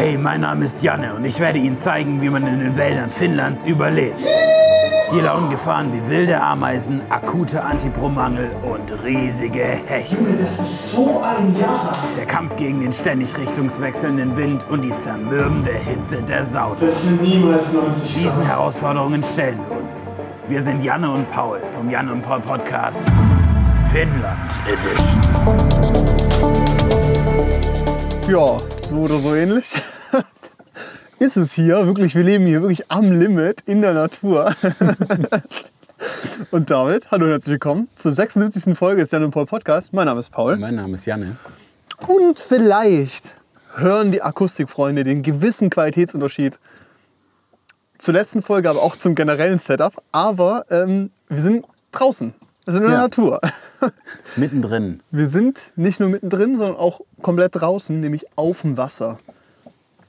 Hey, mein Name ist Janne und ich werde Ihnen zeigen, wie man in den Wäldern Finnlands überlebt. Hier lauern Gefahren wie wilde Ameisen, akute Antipromangel und riesige Hechte. Das ist so ein Jahr. Der Kampf gegen den ständig richtungswechselnden Wind und die zermürbende Hitze der Saut. Das sind niemals 90 Diesen Grad. Herausforderungen stellen wir uns. Wir sind Janne und Paul vom Janne und Paul Podcast Finnland Edition. Ja, so oder so ähnlich. Ist es hier, wirklich, wir leben hier wirklich am Limit in der Natur. Und damit, hallo und herzlich willkommen zur 76. Folge des Jan und Paul Podcast. Mein Name ist Paul. Mein Name ist Janne. Und vielleicht hören die Akustikfreunde den gewissen Qualitätsunterschied zur letzten Folge, aber auch zum generellen Setup. Aber ähm, wir sind draußen. Wir sind in der Ja. Natur. Mittendrin. Wir sind nicht nur mittendrin, sondern auch komplett draußen, nämlich auf dem Wasser.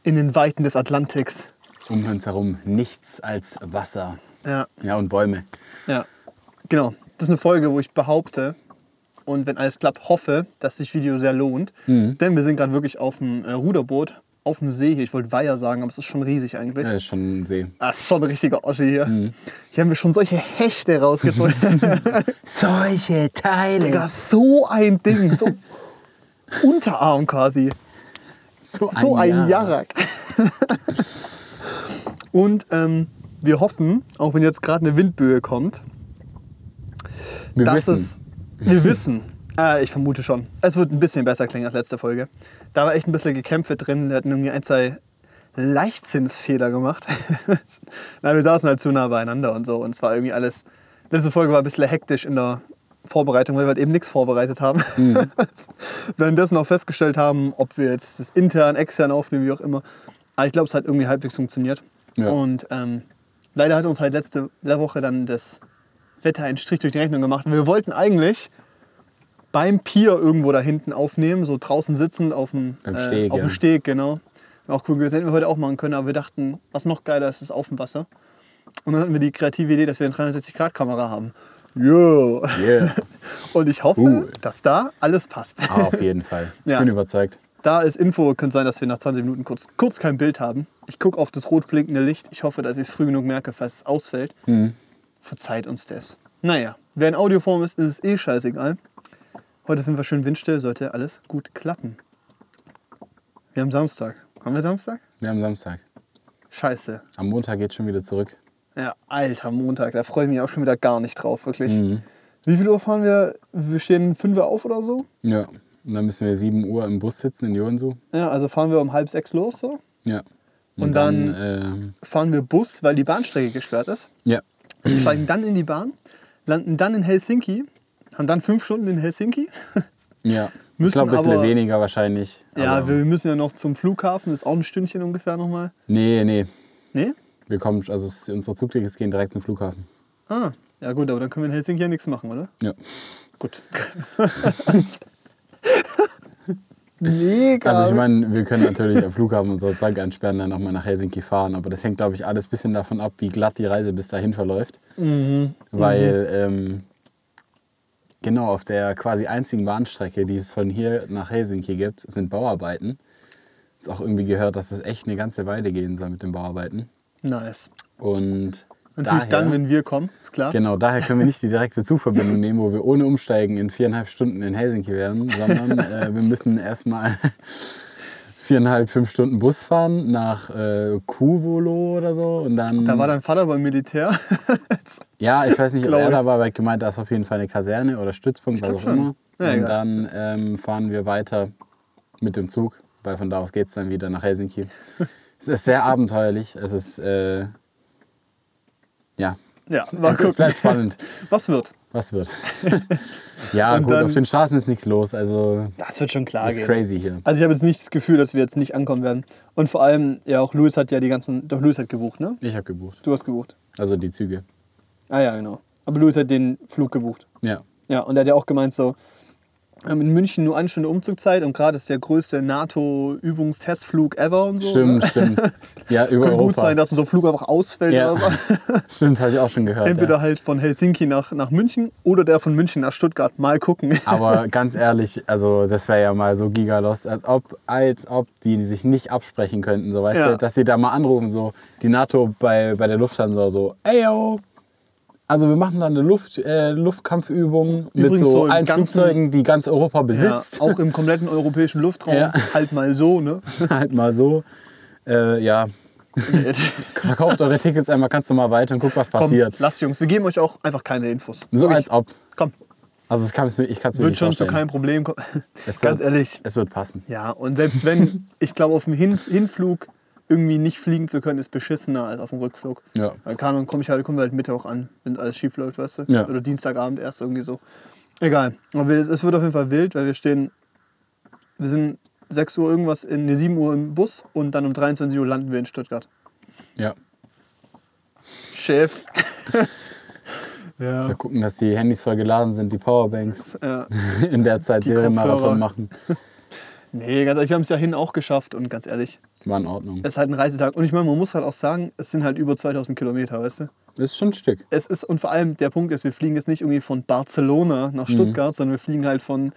In den Weiten des Atlantiks. Um uns herum nichts als Wasser. Ja, Ja, und Bäume. ja. Genau. Das ist eine Folge, wo ich behaupte und wenn alles klappt, hoffe, dass sich Video sehr lohnt. Denn wir sind gerade wirklich auf dem äh, Ruderboot, auf dem See hier. Ich wollte Weiher sagen, aber es ist schon riesig eigentlich. Ja, ist schon ein See. Das ist schon ein richtiger Oschi hier. Hier haben wir schon solche Hechte rausgezogen. Solche Teile. Digga, so ein Ding. So Unterarm quasi. So ein Jarak. Und ähm, wir hoffen, auch wenn jetzt gerade eine Windböe kommt, Wir dass wissen. es. Wir wissen. Äh, ich vermute schon. Es wird ein bisschen besser klingen als letzte Folge. Da war echt ein bisschen Gekämpfe drin. Wir hatten irgendwie ein, zwei Leichtsinnsfehler gemacht. Na, wir saßen halt zu nah beieinander und so. Und es war irgendwie alles. Letzte Folge war ein bisschen hektisch in der Vorbereitung, weil wir halt eben nichts vorbereitet haben. Währenddessen auch festgestellt haben, ob wir jetzt das intern, extern aufnehmen, wie auch immer. Aber ich glaube, es hat irgendwie halbwegs funktioniert. Ja. Und ähm, leider hat uns halt letzte Woche dann das Wetter einen Strich durch die Rechnung gemacht. Wir wollten eigentlich beim Pier irgendwo da hinten aufnehmen, so draußen sitzend auf dem, äh, Steg, auf ja. dem Steg, genau. Auch cool gewesen, hätten wir heute auch machen können, aber wir dachten, was noch geiler ist, ist auf dem Wasser. Und dann hatten wir die kreative Idee, dass wir eine 360-Grad-Kamera haben. Jo. Yeah. Und ich hoffe, Uh. dass da alles passt. Ah, auf jeden Fall. Ich Ja. bin überzeugt. Da ist Info, könnte sein, dass wir nach 20 Minuten kurz, kurz kein Bild haben. Ich gucke auf das rot blinkende Licht. Ich hoffe, dass ich es früh genug merke, falls es ausfällt. Mhm. Verzeiht uns das. Naja, wer in Audioform ist, ist es eh scheißegal. Heute finden wir schön windstill, sollte alles gut klappen. Wir haben Samstag. Haben wir Samstag? Wir haben Samstag. Scheiße. Am Montag geht schon wieder zurück. Ja, alter Montag, da freue ich mich auch schon wieder gar nicht drauf, wirklich. Mhm. Wie viel Uhr fahren wir? Wir stehen 5 Uhr auf oder so? Ja. Und dann müssen wir 7 Uhr im Bus sitzen in Joensuu. Ja, also fahren wir um halb sechs los so. Ja. Und dann- ähm, Fahren wir Bus, weil die Bahnstrecke gesperrt ist. ja. steigen dann in die Bahn, landen dann in Helsinki, haben dann fünf Stunden in Helsinki. Ja. Müssen ich glaube, ein bisschen aber- weniger wahrscheinlich. Ja, wir müssen ja noch zum Flughafen, das ist auch ein Stündchen ungefähr nochmal. Nee, nee. Nee? Wir kommen, also unsere Zugtickets gehen direkt zum Flughafen. Ah, ja gut, aber dann können wir in Helsinki ja nichts machen, oder? Ja. Gut. Mega. Also ich meine, wir können natürlich am Flughafen unser Zeug ansperren, dann nochmal nach Helsinki fahren. Aber das hängt, glaube ich, alles ein bisschen davon ab, wie glatt die Reise bis dahin verläuft. Mhm. Weil ähm, genau auf der quasi einzigen Bahnstrecke, die es von hier nach Helsinki gibt, sind Bauarbeiten. Ist auch irgendwie gehört, dass es echt eine ganze Weile gehen soll mit den Bauarbeiten. nice. Und Natürlich daher, dann, wenn wir kommen, ist klar. Genau, daher können wir nicht die direkte Zugverbindung nehmen, wo wir ohne Umsteigen in viereinhalb Stunden in Helsinki wären, sondern äh, wir müssen erstmal viereinhalb, fünf Stunden Bus fahren nach äh, Kuvolo oder so und dann... Da war dein Vater beim Militär. ja, ich weiß nicht, ob er da war, aber ich gemeint, da ist auf jeden Fall eine Kaserne oder Stützpunkt, was auch schon. immer. Ja, und egal. dann ähm, fahren wir weiter mit dem Zug, weil von da aus geht es dann wieder nach Helsinki. es ist sehr abenteuerlich, es ist... Äh, ja, ja, mal es, es gucken. bleibt spannend. Was wird? Was wird? ja, Und gut, dann- auf den Straßen ist nichts los. Also, Das wird schon klar ist gehen. crazy hier. Also ich habe jetzt nicht das Gefühl, dass wir jetzt nicht ankommen werden. Und vor allem, ja auch Louis hat ja die ganzen, doch Louis hat gebucht, ne? Ich habe gebucht. Du hast gebucht. Also die Züge. Ah ja, genau. Aber Louis hat den Flug gebucht. Ja. Ja, und er hat ja auch gemeint so, in München nur eine Stunde Umzugzeit und gerade ist der größte NATO-Übungstestflug ever und so. Stimmt, ne? stimmt. Ja, über Kann gut Europa. sein, dass unser Flug einfach ausfällt Ja. oder so. Stimmt, habe ich auch schon gehört. Entweder ja. halt von Helsinki nach, nach München oder der von München nach Stuttgart. Mal gucken. Aber ganz ehrlich, also das wäre ja mal so gigalost, als ob, als ob die sich nicht absprechen könnten, so weißt Ja. du, dass sie da mal anrufen, so die NATO bei, bei der Lufthansa so, ey yo, also wir machen da eine Luft, äh, Luftkampfübung mit Übrigens so so im allen Flugzeugen, die ganz Europa Ja, besitzt. auch im kompletten europäischen Luftraum. Ja. Halt mal so, ne? halt mal so. Äh, ja, verkauft eure Tickets einmal, kannst du mal weiter und guck, was Komm, passiert. lasst Jungs, wir geben euch auch einfach keine Infos. So Wirklich. als ob. Komm, Also ich kann es mir, ich kann's mir wird nicht schon zu vorstellen. keinem Problem kommen. Es Ganz wird, ehrlich. Es wird passen. Ja, und selbst wenn, ich glaube, auf dem Hin Hinflug irgendwie nicht fliegen zu können, ist beschissener als auf dem Rückflug. Ja. Weil keine Ahnung, komme ich halt, kommen wir halt Mittwoch an, wenn alles schief läuft, weißt du? Ja. Oder Dienstagabend erst irgendwie so. Egal. Aber es wird auf jeden Fall wild, weil wir stehen, wir sind 6 Uhr irgendwas, in nee, 7 Uhr im Bus und dann um 23 Uhr landen wir in Stuttgart. Ja. Chef. Ja. Wir gucken, dass die Handys voll geladen sind, die Powerbanks. Ja. In der Zeit Serienmarathon machen. Nee, ganz ehrlich, wir haben es ja hin auch geschafft und ganz ehrlich, War in Ordnung. es ist halt ein Reisetag. Und ich meine, man muss halt auch sagen, es sind halt über 2000 Kilometer, weißt du? Das ist schon ein Stück. Es ist, und vor allem der Punkt ist, wir fliegen jetzt nicht irgendwie von Barcelona nach Stuttgart, sondern wir fliegen halt von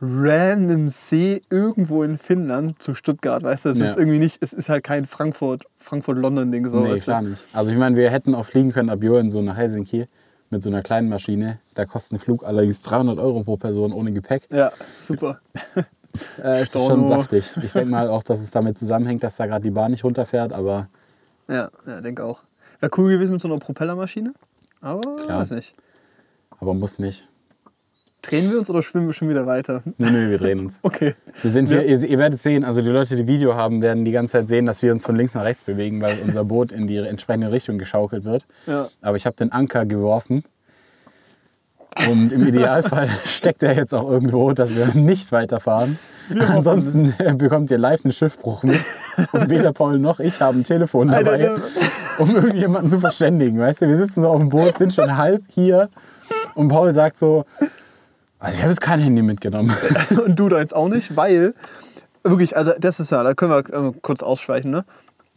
random See irgendwo in Finnland zu Stuttgart, weißt du? Es ist Ja. jetzt irgendwie nicht, es ist halt kein Frankfurt, Frankfurt-London-Ding so. nee, weißt du? klar nicht. Also ich meine, wir hätten auch fliegen können ab Joen so nach Helsinki mit so einer kleinen Maschine. Da kostet ein Flug allerdings 300 Euro pro Person ohne Gepäck. Ja, super. Äh, ist Storno. schon saftig. Ich denke mal auch, dass es damit zusammenhängt, dass da gerade die Bahn nicht runterfährt, aber Ja, ja denke auch. Wäre cool gewesen mit so einer Propellermaschine, aber Klar. weiß nicht. aber muss nicht. Drehen wir uns oder schwimmen wir schon wieder weiter? Nö, nö, wir drehen uns. Okay. Wir sind hier, ihr, ihr werdet sehen, also die Leute, die Video haben, werden die ganze Zeit sehen, dass wir uns von links nach rechts bewegen, weil unser Boot in die entsprechende Richtung geschaukelt wird. Ja. Aber ich habe den Anker geworfen. Und im Idealfall steckt er jetzt auch irgendwo, dass wir nicht weiterfahren. Ansonsten äh, bekommt ihr live einen Schiffbruch mit. Und weder Paul noch ich haben ein Telefon dabei, um irgendjemanden zu verständigen. Weißt du, wir sitzen so auf dem Boot, sind schon halb hier. Und Paul sagt so, also ich habe jetzt kein Handy mitgenommen. und du deins auch nicht, weil wirklich, also das ist ja, da können wir äh, kurz ausschweichen, ne?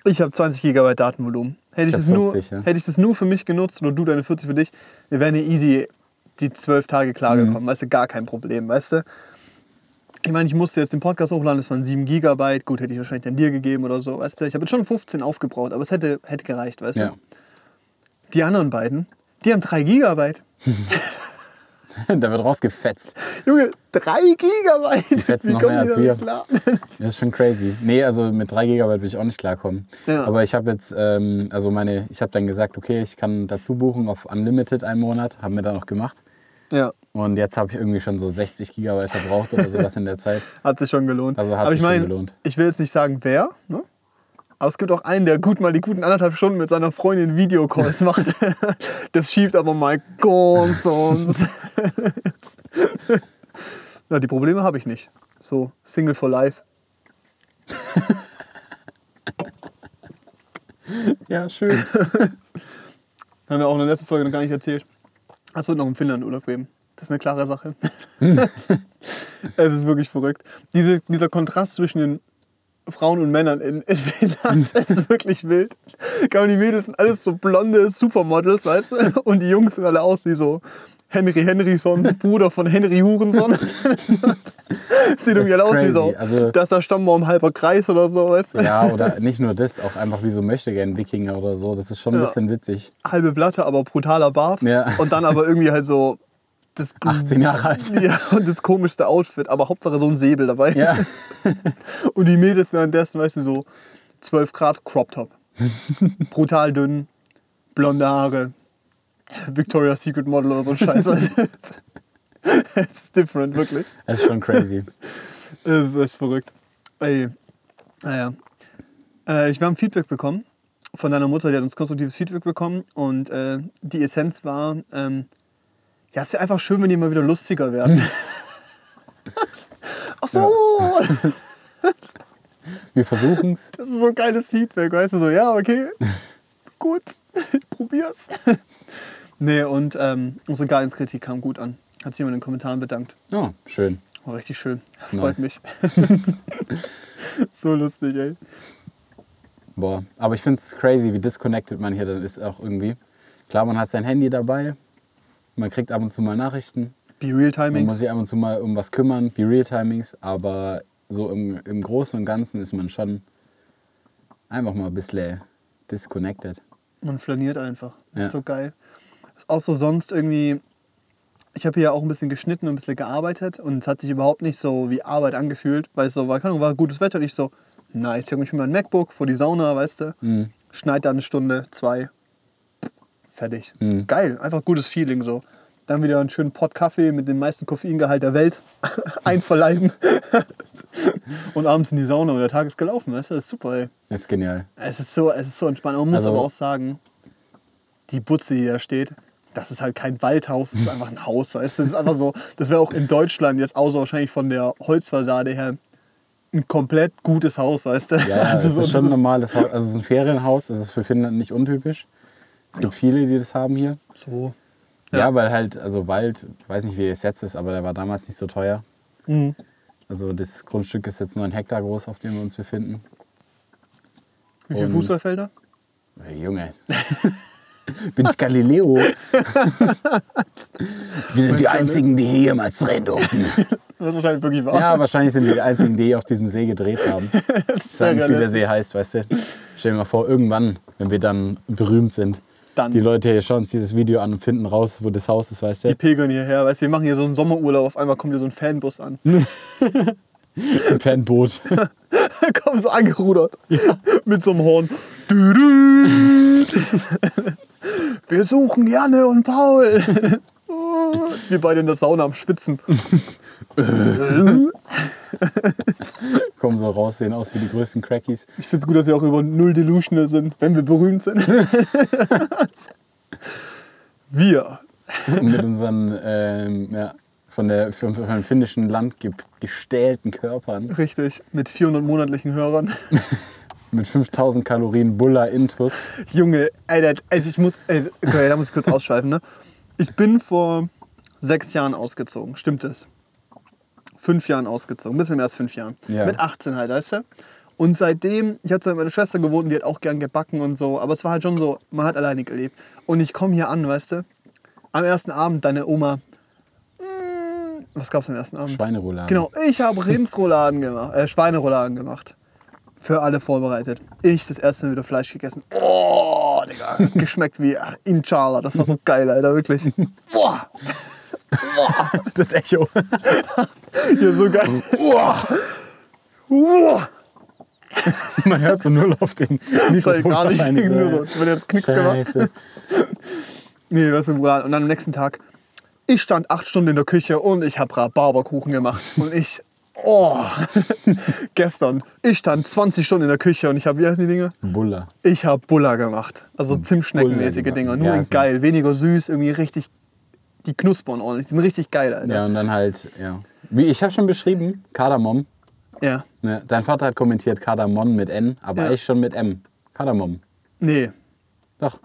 Ich habe 20 GB Datenvolumen. Hätte ich, das nur, 40, ja. hätte ich das nur für mich genutzt oder du deine 40 für dich, wir wären hier easy die 12 Tage klargekommen, weißt du, gar kein Problem, weißt du? Ich meine, ich musste jetzt den Podcast hochladen, das waren 7 GB, gut, hätte ich wahrscheinlich dann dir gegeben oder so, weißt du? Ich habe jetzt schon 15 aufgebraucht, aber es hätte, hätte gereicht, weißt Ja. du? Die anderen beiden, die haben 3 GB. da wird rausgefetzt. Junge, 3 GB! fetzen Wie noch mehr die als wir. Klar? Das ist schon crazy. Nee, also mit 3 GB will ich auch nicht klarkommen. Ja. Aber ich habe jetzt, ähm, also meine, ich habe dann gesagt, okay, ich kann dazu buchen auf Unlimited einen Monat, haben wir dann noch gemacht. Ja. Und jetzt habe ich irgendwie schon so 60 Gigabyte verbraucht oder sowas in der Zeit. Hat sich schon gelohnt. Also hat Aber sich ich schon meine, gelohnt. ich will jetzt nicht sagen, wer, ne? Aber es gibt auch einen, der gut mal die guten anderthalb Stunden mit seiner Freundin Videocalls macht. Das schiebt aber mal ganz sonst. Ja, die Probleme habe ich nicht. So, Single for Life. Ja, schön. Haben wir auch in der letzten Folge noch gar nicht erzählt. Es wird noch im Finnland Urlaub geben. Das ist eine klare Sache. es ist wirklich verrückt. Diese, dieser Kontrast zwischen den Frauen und Männern in, in Finnland ist wirklich wild. Die Mädels sind alles so blonde Supermodels, weißt du? Und die Jungs sind alle aus wie so Henry Henryson, Bruder von Henry Hurenson. Sieht irgendwie aus wie so, Also- dass da Stammbaum halber Kreis oder so, weißt du? Ja, oder nicht nur das, auch einfach wie so möchte gern Wikinger oder so. Das ist schon ein Ja. bisschen witzig. Halbe Blatte, aber brutaler Bart. Ja. Und dann aber irgendwie halt so das 18 Jahre alt. Ja, und das komischste Outfit, aber Hauptsache so ein Säbel dabei. Ja. Und die Mädels währenddessen, weißt du, so 12 Grad Crop Top. Brutal dünn, blonde Haare, Victoria's Secret Model oder so ein Scheiß. Es ist different, wirklich. Das ist schon crazy. Es ist echt verrückt. Ey, naja. Äh, ich, wir haben Feedback bekommen von deiner Mutter, die hat uns konstruktives Feedback bekommen. Und äh, die Essenz war, ähm, ja, es wäre einfach schön, wenn die mal wieder lustiger werden. Ach so, Wir versuchen es. das ist so geiles Feedback, weißt du, so, ja, okay, gut, ich probier's. Nee, und ähm, unsere Guardians-Kritik kam gut an. Hat sich jemand in den Kommentaren bedankt. Oh, schön. War richtig schön. Freut Nice. mich. so lustig, ey. Boah, aber ich finde es crazy, wie disconnected man hier dann ist auch irgendwie. Klar, man hat sein Handy dabei, man kriegt ab und zu mal Nachrichten, Be Real man muss Timings. sich ab und zu mal um was kümmern, be real timings, aber so im, im Großen und Ganzen ist man schon einfach mal ein bisschen disconnected. Man flaniert einfach. Das Ja. ist so geil. Auch so sonst irgendwie. Ich habe hier auch ein bisschen geschnitten und ein bisschen gearbeitet und es hat sich überhaupt nicht so wie Arbeit angefühlt, weil es so war, keine Ahnung, war gutes Wetter und ich so, nice, ich habe mich mit meinem MacBook vor die Sauna, weißt du, Mhm. schneid da eine Stunde, zwei, fertig. Mhm. Geil, einfach gutes Feeling so. Dann wieder einen schönen Pott Kaffee mit dem meisten Koffeingehalt der Welt einverleiben und abends in die Sauna und der Tag ist gelaufen, weißt du, das ist super, ey. Das ist genial. Es ist so, es ist so entspannt. Man muss Also- aber auch sagen, die Butze, die da steht, das ist halt kein Waldhaus, das ist einfach ein Haus. Weißt? Das ist einfach so, das wäre auch in Deutschland jetzt außer wahrscheinlich von der Holzfassade her ein komplett gutes Haus, weißt du? Ja, ja Also es so, ist schon das normales Haus. Also es ist ein Ferienhaus, es ist für Finnland nicht untypisch. Es gibt viele, die das haben hier. So. Ja, weil halt, also Wald, ich weiß nicht, wie das jetzt ist, aber der war damals nicht so teuer. Mhm. Also das Grundstück ist jetzt nur ein Hektar groß, auf dem wir uns befinden. Wie viele Fußballfelder? Junge. Bin ich Galileo? wir sind die Einzigen, die hier jemals drehen durften. Das ist wahrscheinlich wirklich wahr. Ja, wahrscheinlich sind wir die Einzigen, die auf diesem See gedreht haben. das ist Ich sag nicht, wie der. See heißt, weißt du. Stell dir mal vor, irgendwann, wenn wir dann berühmt sind, Dann. die Leute hier schauen uns dieses Video an und finden raus, wo das Haus ist, weißt Die du. pilgern hierher, weißt du, wir machen hier so einen Sommerurlaub, auf einmal kommt hier so ein Fanbus an. Ein Fanboot. kommen so angerudert. Mit so einem Horn. Wir suchen Janne und Paul. Wir beide in der Sauna am Schwitzen. Kommen so raus, sehen aus wie die größten Crackies. Ich finde es gut, dass wir auch über null delusional sind, wenn wir berühmt sind. wir. mit unseren ähm, ja, von, der, von, von dem finnischen Land ge gestählten Körpern. Richtig, mit 400 monatlichen Hörern. Mit 5000 Kalorien Bulla Intus. Junge, ey, der, also ich muss, ey, okay, da muss ich kurz ausschweifen, ne? Ich bin vor sechs Jahren ausgezogen, stimmt es? Fünf Jahren ausgezogen, ein bisschen mehr als fünf Jahren. Ja. Mit 18 halt, weißt du? Und seitdem, ich hatte mit meiner Schwester gewohnt, und die hat auch gern gebacken und so, aber es war halt schon so, man hat alleine gelebt. Und ich komme hier an, weißt du? Am ersten Abend, deine Oma, mm, was gab's am ersten Abend? Schweinerouladen. Genau, ich habe Rindsrouladen gemacht, äh, Schweinerouladen gemacht. Für alle vorbereitet. Ich das erste Mal wieder Fleisch gegessen. Oh, Digga. Geschmeckt wie Inchala. Das war so geil, Alter, wirklich. Boah. Das Echo. Hier so geil. Man hört so null auf den Mikrofon. gar nicht. Nur so. Wenn jetzt Knicks gemacht. Nee, was ein Rouladen. Und dann am nächsten Tag, ich stand acht Stunden in der Küche und ich habe Rhabarberkuchen gemacht. Und ich, oh, gestern, ich stand 20 Stunden in der Küche und ich habe, wie heißen die Dinge? Bulla. Ich habe Buller gemacht. Also Zimtschneckenmäßige Buller Dinger. Nur Ja, geil. Weniger süß, irgendwie richtig. Die knuspern ordentlich. Die sind richtig geil, Alter. Ja, und dann halt, ja. Wie ich habe schon beschrieben, Kardamom. Ja. Ne? Dein Vater hat kommentiert Kardamom mit N, aber Ja. ich schon mit M. Kardamom. Nee, Doch,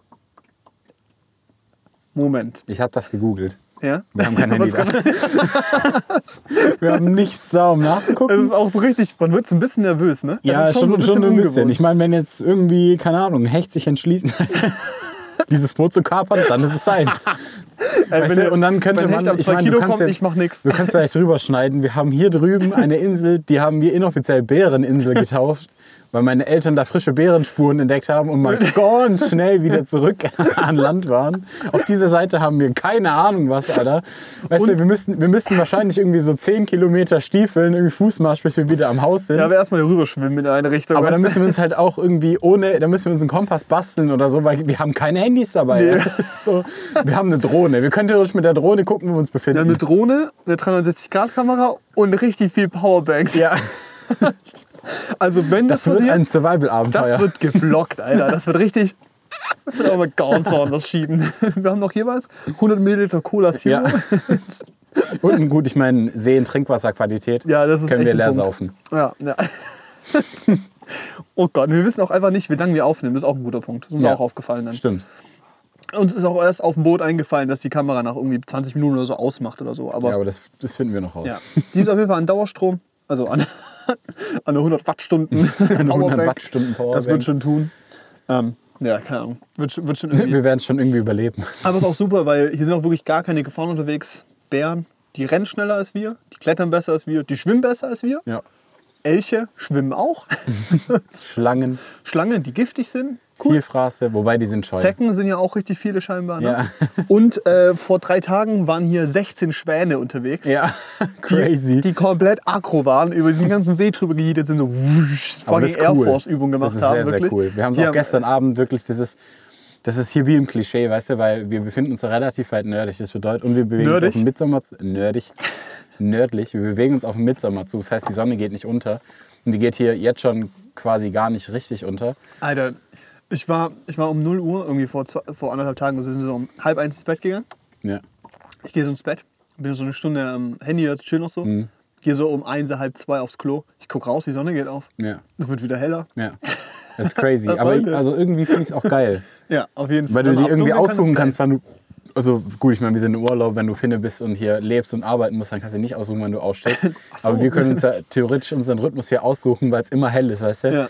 Moment. ich habe das gegoogelt. Ja? Wir haben kein Handy. Wir haben nichts da, um Das nachzugucken. ist auch so richtig, man wird so ein bisschen nervös, ne? Das Ja, ist schon, schon, ein bisschen. ungewohnt. Ich meine, wenn jetzt irgendwie, keine Ahnung, ein Hecht sich entschließt, dieses Boot zu kapern, dann ist es seins. Ey, Weißt du, und dann könnte man, ich meine, du Kilo kannst kommt, jetzt- ich mach nix. Du kannst vielleicht drüber schneiden. Wir haben hier drüben eine Insel, die haben wir inoffiziell Bäreninsel getauft, weil meine Eltern da frische Bärenspuren entdeckt haben und mal ganz schnell wieder zurück an Land waren. Auf dieser Seite haben wir keine Ahnung was, Alter. Weißt du, wir müssten, wir müssten wahrscheinlich irgendwie so 10 Kilometer stiefeln, irgendwie Fußmarsch, bis wir wieder am Haus sind. Ja, aber erstmal rüber schwimmen in eine Richtung. Aber dann müssen wir uns halt auch irgendwie ohne, da müssen wir uns einen Kompass basteln oder so, weil wir haben keine Handys dabei. Nee. So, wir haben eine Drohne. Wir können theoretisch mit der Drohne gucken, wo wir uns befinden. haben eine Drohne, eine 360-Grad-Kamera und richtig viel Powerbanks. ja, Also wenn das, das wird passiert, ein Survival-Abenteuer. das wird geflockt, Alter. Das wird richtig... Das wird mal ganz anders schieben. Wir haben noch jeweils 100 Milliliter Cola Zero. Ja. Und gut, ich meine, Seen Trinkwasserqualität Ja, das ist können wir leer Punkt. saufen. Ja, ja. Oh Gott, wir wissen auch einfach nicht, wie lange wir aufnehmen. Das ist auch ein guter Punkt. Das ist uns Ja. auch aufgefallen dann. Stimmt. Uns ist auch erst auf dem Boot eingefallen, dass die Kamera nach irgendwie 20 Minuten oder so ausmacht oder so. Aber Ja, aber das, das finden wir noch raus. ja, die ist auf jeden Fall an Dauerstrom, also an, an eine 100 Wattstunden. Eine 100 Powerbank. Wattstunden Powerbank. Das wird schon tun. Ähm, ja, keine Ahnung. Wird, wird schon irgendwie. Wir werden es schon irgendwie überleben. Aber ist auch super, weil hier sind auch wirklich gar keine Gefahren unterwegs. Bären, die rennen schneller als wir, die klettern besser als wir, die schwimmen besser als wir. Ja. Elche schwimmen auch. Schlangen, Schlangen, die giftig sind. Vielfraße, wobei die sind scheu. Zecken sind ja auch richtig viele scheinbar. Ne? Ja. Und äh, vor drei Tagen waren hier 16 Schwäne unterwegs. Ja, Die, crazy. die komplett aggro waren, über diesen ganzen See drüber gejietet sind, so wusch, fucking Air cool. Force Übungen gemacht Das ist haben. sehr, wirklich. sehr cool. Wir haben es Die auch gestern es- Abend wirklich, das ist, das ist hier wie im Klischee, weißt du, weil wir befinden uns relativ weit nördlich. Das bedeutet, und wir bewegen Nerdig? uns auf dem Mitsommer, nerdig, nördlich, wir bewegen uns auf dem Mitsommer zu. Das heißt, die Sonne geht nicht unter. Und die geht hier jetzt schon quasi gar nicht richtig unter. Alter, ich war, ich war um 0 Uhr, irgendwie vor, zwei, vor anderthalb Tagen, also sind so um halb eins ins Bett gegangen. Ja. Ich gehe so ins Bett, bin so eine Stunde am Handy, jetzt chill noch so. Mhm. Gehe so um eins, halb zwei aufs Klo. Ich guck raus, die Sonne geht auf. Ja. Es wird wieder heller. Ja. Das ist crazy. Was Aber das? also irgendwie finde ich es auch geil. Ja, auf jeden Fall. Weil du dir irgendwie aussuchen kannst, wann du. Also gut, ich meine, wir sind im Urlaub, wenn du Finne bist und hier lebst und arbeiten musst, dann kannst du nicht aussuchen, wann du aufstehst. so. Aber wir können uns ja theoretisch unseren Rhythmus hier aussuchen, weil es immer hell ist, weißt du? Ja.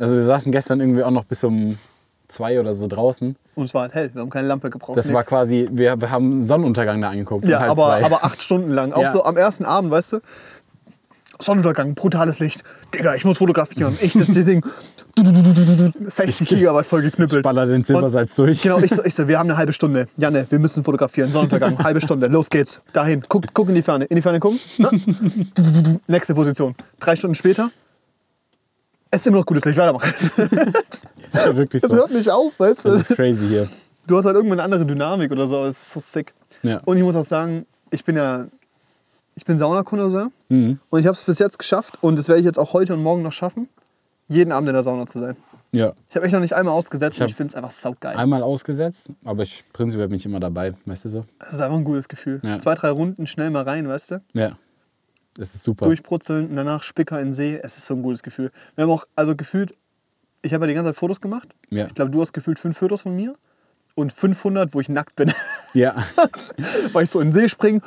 Also wir saßen gestern irgendwie auch noch bis um zwei oder so draußen. Und es war halt hell, wir haben keine Lampe gebraucht. Das war nix. quasi, wir, wir haben Sonnenuntergang da angeguckt. Ja, aber, zwei. aber acht Stunden lang. Auch Ja. so am ersten Abend, weißt du? Sonnenuntergang, brutales Licht. Digga, ich muss fotografieren. Ich das Ding. 60 Gigabyte voll geknüppelt. baller den Silbersalz durch. Genau, ich so, ich so, wir haben eine halbe Stunde. Janne, wir müssen fotografieren. Sonnenuntergang, halbe Stunde. Los geht's. Dahin. Guck, guck in die Ferne. In die Ferne gucken. Na? Nächste Position. Drei Stunden später. Es ist immer noch gutes Licht. Weitermachen. Das ist wirklich Es so. hört nicht auf, weißt du? Das ist crazy hier. Du hast halt irgendwann eine andere Dynamik oder so. Es ist so sick. Ja. Und ich muss auch sagen, ich bin ja. Ich bin Saunakonnoisseur. Mhm. Und ich habe es bis jetzt geschafft. Und das werde ich jetzt auch heute und morgen noch schaffen, jeden Abend in der Sauna zu sein. Ja. Ich habe echt noch nicht einmal ausgesetzt Ich und ich finde es einfach saugeil. Einmal ausgesetzt, aber ich prinzipiell bin ich immer dabei, weißt du so? Das ist einfach ein gutes Gefühl. Ja. Zwei, drei Runden schnell mal rein, weißt du? Ja. Das ist super. Durchbrutzeln und danach Spicker in den See. Es ist so ein gutes Gefühl. Wir haben auch, also gefühlt, ich habe ja die ganze Zeit Fotos gemacht. Ja. Ich glaube, du hast gefühlt fünf Fotos von mir. Und 500, wo ich nackt bin. Ja. Weil ich so in den See springe.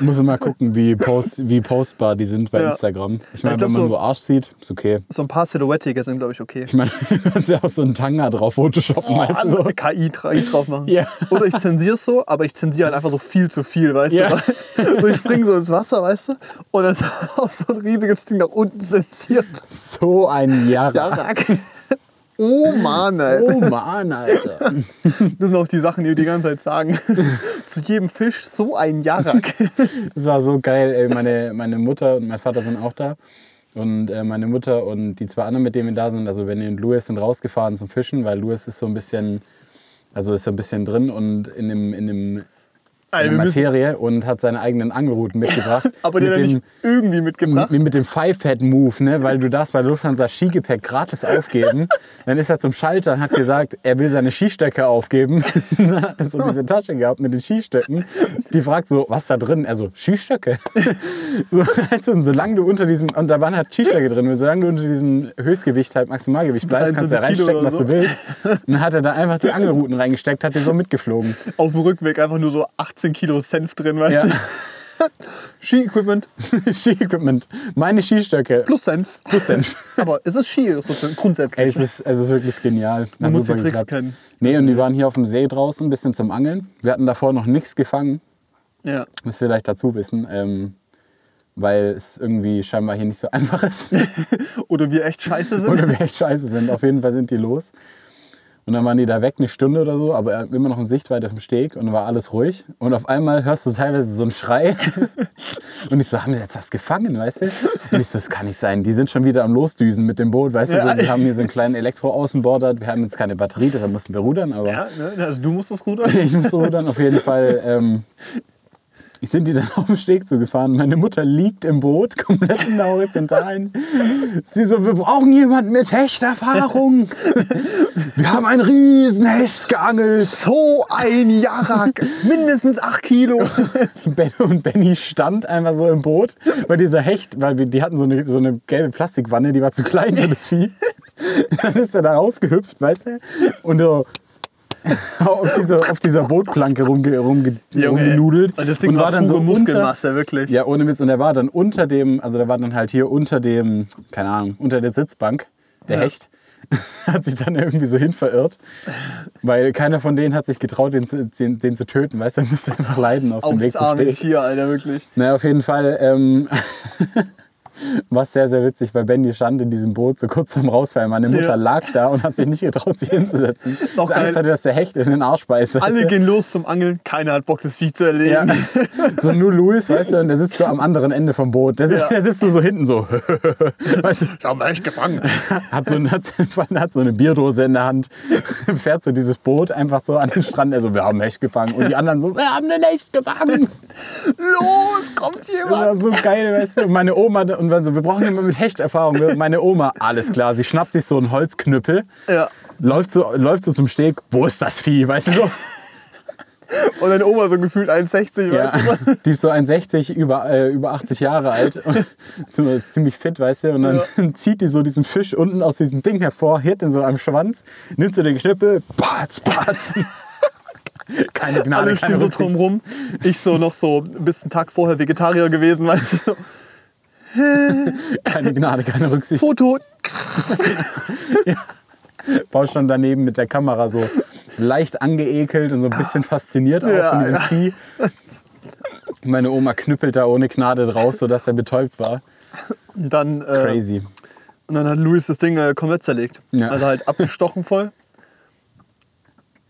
Muss mal gucken, wie, post, wie postbar die sind bei Ja. Instagram. Ich meine, wenn man so- nur Arsch sieht, ist okay. So ein paar Silhouettige sind, glaube ich, okay. Ich meine, du kannst ja auch so einen Tanga drauf photoshoppen, weißt du so. KI dra drauf machen. Ja. Oder ich zensiere es so, aber ich zensiere halt einfach so viel zu viel, weißt Ja. du? So, ich springe so ins Wasser, weißt du? Und dann ist auch so ein riesiges Ding nach unten zensiert. So ein Jahr. Ja, Rack. Oh Mann, ey. Oh Mann, Alter. Das sind auch die Sachen, die wir die ganze Zeit sagen. Zu jedem Fisch so ein Jarak. Das war so geil. Ey. Meine, meine Mutter und mein Vater sind auch da. Und äh, meine Mutter und die zwei anderen, mit denen wir da sind, also Benny und Louis, sind rausgefahren zum Fischen, weil Louis ist so ein bisschen, also ist so ein bisschen drin und in dem, in dem in Alter, der wir müssen, Materie und hat seine eigenen Angelrouten mitgebracht. aber die mit hat er dem, nicht irgendwie mitgebracht. Wie mit dem Five-Head-Move, ne? weil du darfst bei Lufthansa Skigepäck gratis aufgeben. Dann ist er zum Schalter und hat gesagt, er will seine Skistöcke aufgeben. Dann hat er so diese Tasche gehabt mit den Skistöcken. Die fragt so, was ist da drin? Er so, Skistöcke. So, du, und solange du unter diesem, und da waren halt Skistöcke drin, solange du unter diesem Höchstgewicht, halt Maximalgewicht bleibst, kannst du da 23 Kilo reinstecken, was du willst. Und dann hat er da einfach die Angelrouten reingesteckt, hat die so mitgeflogen. Auf dem Rückweg einfach nur so 18 Kilo Senf drin, weißt Ja. du? Ski-Equipment Ski-Equipment. Meine Skistöcke. plus Senf. Plus Senf. Aber es ist Ski, grundsätzlich. Ey, es ist, es ist wirklich genial. Man muss die Tricks geklappt. kennen. Nee, und die waren hier auf dem See draußen, ein bisschen zum Angeln. Wir hatten davor noch nichts gefangen, ja. müsst ihr vielleicht dazu wissen, ähm, weil es irgendwie scheinbar hier nicht so einfach ist. Oder wir echt scheiße sind. Oder wir echt scheiße sind. Auf jeden Fall sind die los. Und dann waren die da weg, eine Stunde oder so, aber immer noch in Sichtweite vom Steg und dann war alles ruhig. Und auf einmal hörst du teilweise so einen Schrei. Und ich so, haben sie jetzt was gefangen, weißt du? Und ich so, das kann nicht sein. Die sind schon wieder am Losdüsen mit dem Boot, weißt du? So, wir haben hier so einen kleinen Elektroaußenborder. Wir haben jetzt keine Batterie, deshalb mussten wir rudern, aber Ja, ne? Also du musst das rudern. ich muss rudern auf jeden Fall. Ähm, sind die dann auf den Steg zugefahren. Meine Mutter liegt im Boot, komplett in der Horizontalen. Sie so, wir brauchen jemanden mit Hechterfahrung. Wir haben einen riesen Hecht geangelt. So ein Jarak. Mindestens 8 Kilo. Ben und Benny stand einfach so im Boot, weil dieser Hecht, weil die hatten so eine, so eine gelbe Plastikwanne, die war zu klein für das Vieh. Dann ist er da rausgehüpft, weißt du? Und so, auf, dieser, auf dieser Bootplanke rumge, rumge, Junge, rumgenudelt. Und das Ding und war dann so unter, Muskelmasse, wirklich. Ja, ohne Witz. Und er war dann unter dem, also der war dann halt hier unter dem, keine Ahnung, unter der Sitzbank, der Ja. Hecht. Hat sich dann irgendwie so hin verirrt. Weil keiner von denen hat sich getraut, den, zu- den, den zu töten. Weißt du, er müsste einfach leiden auf dem Weg das zum Steg. Tier, Alter, wirklich. Naja, auf jeden Fall ähm, war es sehr, sehr witzig, weil Benny stand in diesem Boot so kurz vorm Rausfallen. Meine Mutter Ja. lag da und hat sich nicht getraut, sich hinzusetzen. Das Angst hatte, dass der Hecht in den Arsch beißt. Alle du? gehen los zum Angeln, keiner hat Bock, das Vieh zu erlegen. Ja. So nur Louis, weißt du, und der sitzt so am anderen Ende vom Boot. Der, sitzt- Ja. der sitzt so, so hinten so. weißt du, Ich hab echt gefangen. hat so, hat, hat so eine Bierdose in der Hand, fährt so dieses Boot einfach so an den Strand. Er so, wir haben Hecht gefangen. Und die anderen so, wir haben einen Hecht gefangen. Los, kommt Das jemand. war so geil, weißt du. Und meine Oma, und dann so, wir brauchen jemanden mit Hechterfahrung. Meine Oma, alles klar, sie schnappt sich so einen Holzknüppel, Ja. läuft so, läuft so zum Steg, wo ist das Vieh, weißt du so? Und deine Oma so gefühlt 1,60, Ja, weißt du? die ist so 1,60, über, äh, über 80 Jahre alt, Ziem- ziemlich fit, weißt du. Und dann zieht die so diesen Fisch unten aus diesem Ding hervor, hiert den so am Schwanz, nimmt so den Knüppel, patz, patz. Keine Gnade, Alle stehen so drumrum. Ich so noch so bis einen Tag vorher Vegetarier gewesen, weißt du? Keine Gnade, keine Rücksicht. Foto. Paul schon daneben mit der Kamera so leicht angeekelt und so ein bisschen fasziniert auch Ja, von diesem ja. Vieh. Meine Oma knüppelt da ohne Gnade drauf, sodass er betäubt war. Und dann, äh, Crazy. und dann hat Luis das Ding äh, komplett zerlegt. Ja. Also halt abgestochen voll.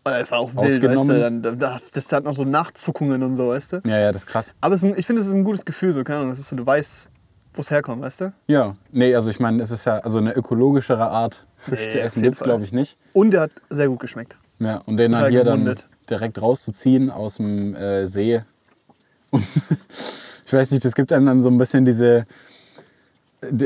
Und es war auch wild, weißt du? Dann, da- das hat noch so Nachzuckungen und so, weißt du? Ja, ja, das ist krass. Aber ist ein, ich finde, es ist ein gutes Gefühl, so, keine Ahnung. Das ist so, du weißt, wo es herkommt, weißt du? Ja, nee, also ich meine, es ist ja also eine ökologischere Art, Fisch Nee, zu essen, gibt es glaube ich nicht. Und der hat sehr gut geschmeckt. Ja, und den dann hier dann gemundet. direkt rauszuziehen aus dem äh, See. Und ich weiß nicht, das gibt einem dann so ein bisschen diese.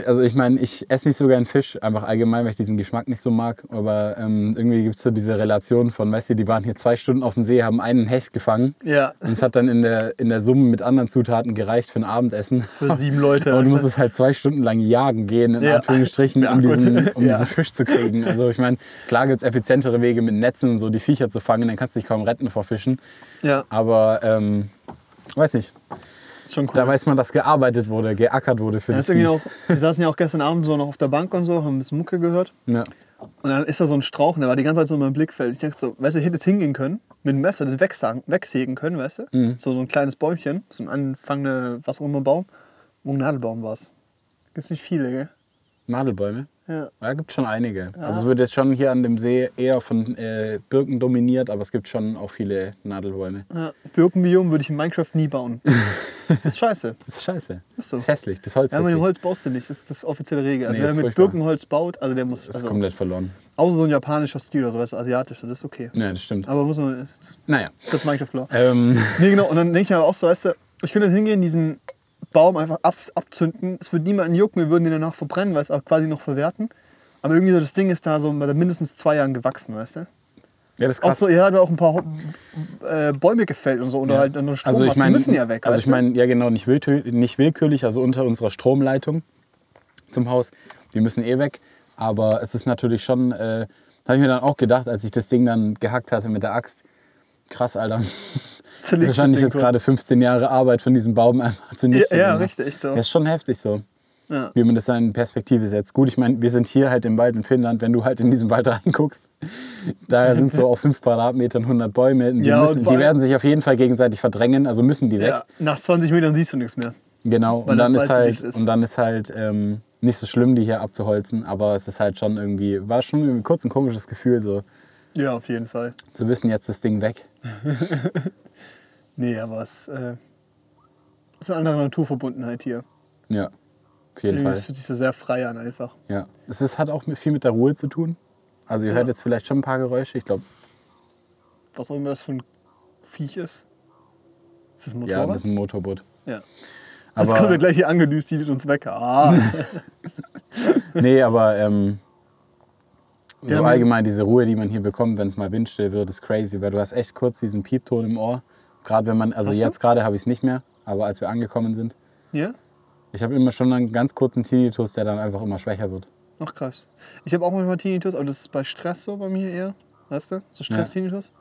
Also ich meine, ich esse nicht so gern Fisch, einfach allgemein, weil ich diesen Geschmack nicht so mag. Aber ähm, irgendwie gibt es so diese Relation von, weißt du, die waren hier zwei Stunden auf dem See, haben einen Hecht gefangen. Ja. Und es hat dann in der, in der Summe mit anderen Zutaten gereicht für ein Abendessen. Für sieben Leute. Aber du weißt musst es halt zwei Stunden lang jagen gehen, in Ja. Anführungsstrichen, um, diesen, um Ja. diesen Fisch zu kriegen. Also ich meine, klar gibt es effizientere Wege mit Netzen und so die Viecher zu fangen, dann kannst du dich kaum retten vor Fischen. Ja, Aber ähm, weiß nicht, schon cool. da weiß man, dass gearbeitet wurde, geackert wurde für Ja, das auch, wir saßen ja auch gestern Abend so noch auf der Bank und so, haben ein bisschen Mucke gehört. Ja. Und dann ist da so ein Strauch der war die ganze Zeit so in meinem Blickfeld. Ich dachte so, weißt du, ich hätte jetzt hingehen können, mit dem Messer das wegsagen, wegsägen können, weißt du? Mhm. So, so ein kleines Bäumchen, so ein anfangende, was auch immer Baum. Und ein Nadelbaum war es. Gibt's nicht viele, gell? Nadelbäume. Ja. Ja, gibt schon einige. Also es wird jetzt schon hier an dem See eher von äh, Birken dominiert, aber es gibt schon auch viele Nadelbäume. ja. Birkenbiom würde ich in Minecraft nie bauen. das ist scheiße. Das ist scheiße. Ist so. Das ist hässlich. Das Holz Ja, ist mit dem. Holz baust du nicht, das ist das offizielle Regel. Also Nee, wer mit furchtbar. Birkenholz baut, also der muss, Das ist also, komplett verloren. außer so ein japanischer Stil oder sowas, asiatischer, das ist okay. Ja, das stimmt. Aber muss man, das Naja. das ist Minecraft Law. Ähm, Nee, genau. Und dann denke ich mir aber auch so, weißt du, ich könnte jetzt hingehen, diesen Baum einfach ab, abzünden. Es würde niemanden jucken, wir würden den danach verbrennen, weil es auch quasi noch verwerten. Aber irgendwie so das Ding ist da so bei mindestens zwei Jahren gewachsen, weißt du? ja, das ist Auch krass. so, er hat auch ein paar äh, Bäume gefällt und so. Oder halt nur Strom also ich hast. Die müssen ja weg. Also ich meine, ja genau, nicht, nicht willkürlich, also unter unserer Stromleitung zum Haus, die müssen eh weg. Aber es ist natürlich schon, äh, habe ich mir dann auch gedacht, als ich das Ding dann gehackt hatte mit der Axt, krass, Alter. das Wahrscheinlich jetzt gerade 15 Jahre Arbeit von diesem Baum einfach zunichte Ja, ja gemacht. richtig. So. Das ist schon heftig so, Ja. wie man das in Perspektive setzt. Gut, ich meine, wir sind hier halt im Wald in Finnland, wenn du halt in diesen Wald reinguckst, da sind so auf 5 Quadratmetern 100 Bäume. Die, Ja, müssen, die werden sich auf jeden Fall gegenseitig verdrängen, also müssen die weg. Ja, nach 20 Metern siehst du nichts mehr. Genau, und dann ist so halt, ist. und dann ist halt ähm, nicht so schlimm, die hier abzuholzen, aber es ist halt schon irgendwie, war schon irgendwie kurz ein komisches Gefühl, so Ja, auf jeden Fall. zu wissen, jetzt ist das Ding weg. Nee, aber es äh, ist eine andere Naturverbundenheit hier. Ja, auf jeden Fall. fühlt sich so sehr frei an einfach. Ja. Es ist, hat auch viel mit der Ruhe zu tun. Also ihr hört jetzt vielleicht schon ein paar Geräusche, ich glaube, Was auch immer das für ein Viech ist. Ist das ein ja, Motorrad? das ist ein Motorboot. Ja. Jetzt Aber, kommt er gleich hier angedüst, die uns weg. Ah. nee, aber ähm, so allgemein diese Ruhe, die man hier bekommt, wenn es mal windstill wird, ist crazy, weil du hast echt kurz diesen Piepton im Ohr. Gerade wenn man, also Hast jetzt gerade habe ich es nicht mehr, aber als wir angekommen sind, ja? ich habe immer schon einen ganz kurzen Tinnitus, der dann einfach immer schwächer wird. Ach krass. Ich habe auch manchmal Tinnitus, aber das ist bei Stress so bei mir eher. weißt du? So Stress-Tinnitus.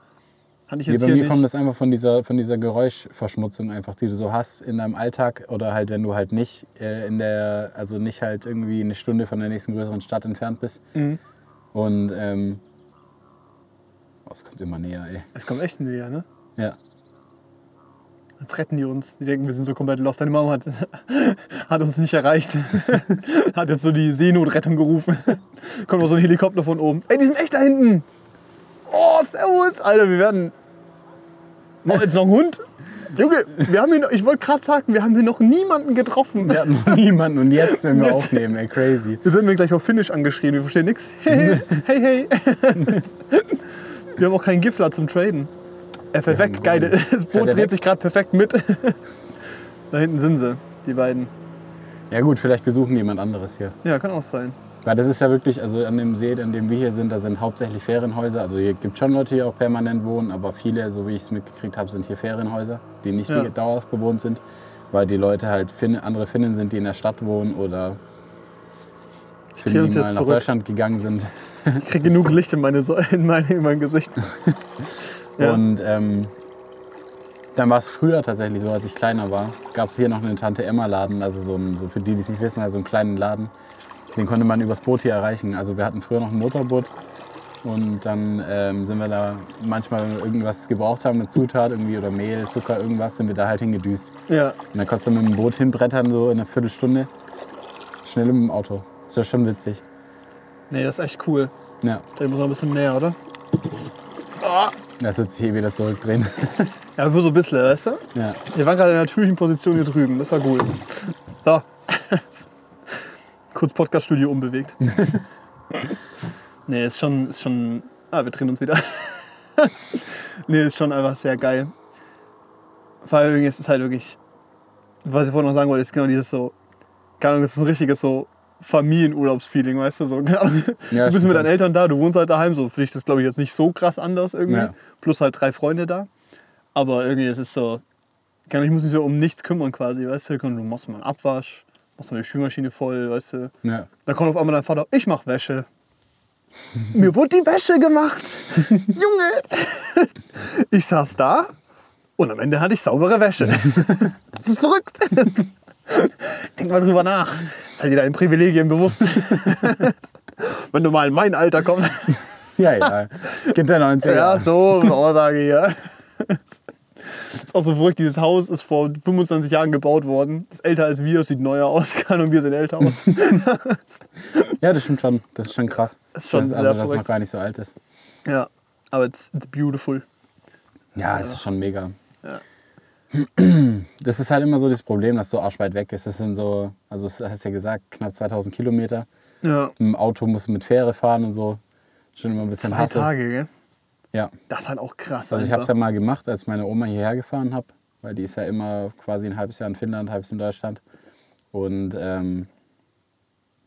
Hatte ich Nee, jetzt bei hier mir nicht. kommt das einfach von dieser, von dieser Geräuschverschmutzung einfach, die du so hast in deinem Alltag oder halt, wenn du halt nicht äh, in der, also nicht halt irgendwie eine Stunde von der nächsten größeren Stadt entfernt bist. Mhm. Und ähm, oh, es kommt immer näher, ey. Es kommt echt näher, ne? Ja. Jetzt retten die uns. Die denken, wir sind so komplett lost. Deine Mama hat, hat uns nicht erreicht. hat jetzt so die Seenotrettung gerufen. Kommt noch so ein Helikopter von oben. Ey, die sind echt da hinten. Oh, servus. Alter, wir werden... Oh, jetzt noch ein Hund? Junge, wir haben hier noch, ich wollte gerade sagen, wir haben hier noch niemanden getroffen. Wir hatten noch niemanden und jetzt, wenn wir Jetzt- aufnehmen, ey, crazy. Wir sind mir gleich auf Finnisch angeschrien, wir verstehen nichts. Hey, hey, hey. Wir haben auch keinen Gifler zum Traden. Er fährt weg, geil. Das Boot dreht sich gerade perfekt mit. Da hinten sind sie, die beiden. Ja gut, vielleicht besuchen die jemand anderes hier. Ja, kann auch sein. Weil das ist ja wirklich, also an dem See, an dem wir hier sind, da sind hauptsächlich Ferienhäuser. Also hier gibt schon Leute, die auch permanent wohnen, aber viele, so wie ich es mitgekriegt habe, sind hier Ferienhäuser, die nicht Ja. dauerhaft bewohnt sind. Weil die Leute halt Finn, andere Finnen sind, die in der Stadt wohnen oder Ich Finnen, die mal nach zurück. Deutschland gegangen sind. Ich krieg genug Licht in, meine, so in, mein, in mein Gesicht. Ja. Und ähm, dann war es früher tatsächlich so, als ich kleiner war, gab es hier noch einen Tante-Emma-Laden, also so, ein, so für die, die es nicht wissen, also einen kleinen Laden. Den konnte man übers Boot hier erreichen. Also wir hatten früher noch ein Motorboot und dann ähm, sind wir da manchmal, wenn wir irgendwas gebraucht haben, eine Zutat irgendwie oder Mehl, Zucker, irgendwas, sind wir da halt hingedüst. Ja, Und dann konntest du mit dem Boot hinbrettern, so in einer Viertelstunde. Schnell mit dem Auto. Das ist ja schon witzig. nee, das ist echt cool. Ja, Da muss noch ein bisschen näher, oder? das wird sich hier wieder zurückdrehen. Ja, für so ein bisschen, weißt du? ja. Wir waren gerade in der natürlichen Position hier drüben. Das war gut. So. Kurz Podcaststudio unbewegt. nee, ist schon, ist schon. Ah, wir drehen uns wieder. nee, ist schon einfach sehr geil. Vor allem ist es halt wirklich. Was ich vorhin noch sagen wollte, ist genau dieses so. Keine Ahnung, es ist ein richtiges so Familienurlaubsfeeling, weißt du? So. Ja, du bist mit deinen Eltern da, du wohnst halt daheim. So, für dich ist das, glaube ich, jetzt nicht so krass anders irgendwie. Ja. Plus halt drei Freunde da. Aber irgendwie ist es so. Ich muss mich so um nichts kümmern quasi, weißt du? Du machst mal einen Abwasch, machst mal die Spülmaschine voll, weißt du? ja. Dann kommt auf einmal dein Vater, ich mach Wäsche. Mir wurde die Wäsche gemacht. Junge! Ich saß da und am Ende hatte ich saubere Wäsche. Das ist verrückt. Denk mal drüber nach. Sei dir deinen Privilegien bewusst. Wenn du mal in mein Alter kommst. Ja, ja. Kind der 90er. Ja, so, Aussage hier. Ist auch so verrückt, dieses Haus ist vor 25 Jahren gebaut worden. Ist älter als wir, es sieht neuer aus. Keine Ahnung, wir sehen älter aus. Ja, das stimmt schon. Das ist schon krass. Das ist schon sehr also, dass es noch gar nicht so alt ist. ja, aber it's, it's beautiful. Ja, es ist schon mega. Ja. Das ist halt immer so das Problem, dass so arschweit weg ist. Das sind so, also das hast ja gesagt, knapp 2000 Kilometer. Ja, Im Auto musst du mit Fähre fahren und so. Schon immer ein bisschen zwei Hassel. Tage, gell? Ja. Das ist halt auch krass. Also ich habe es ja mal gemacht, als meine Oma hierher gefahren habe, weil die ist ja immer quasi ein halbes Jahr in Finnland, ein halbes in Deutschland. Und ähm,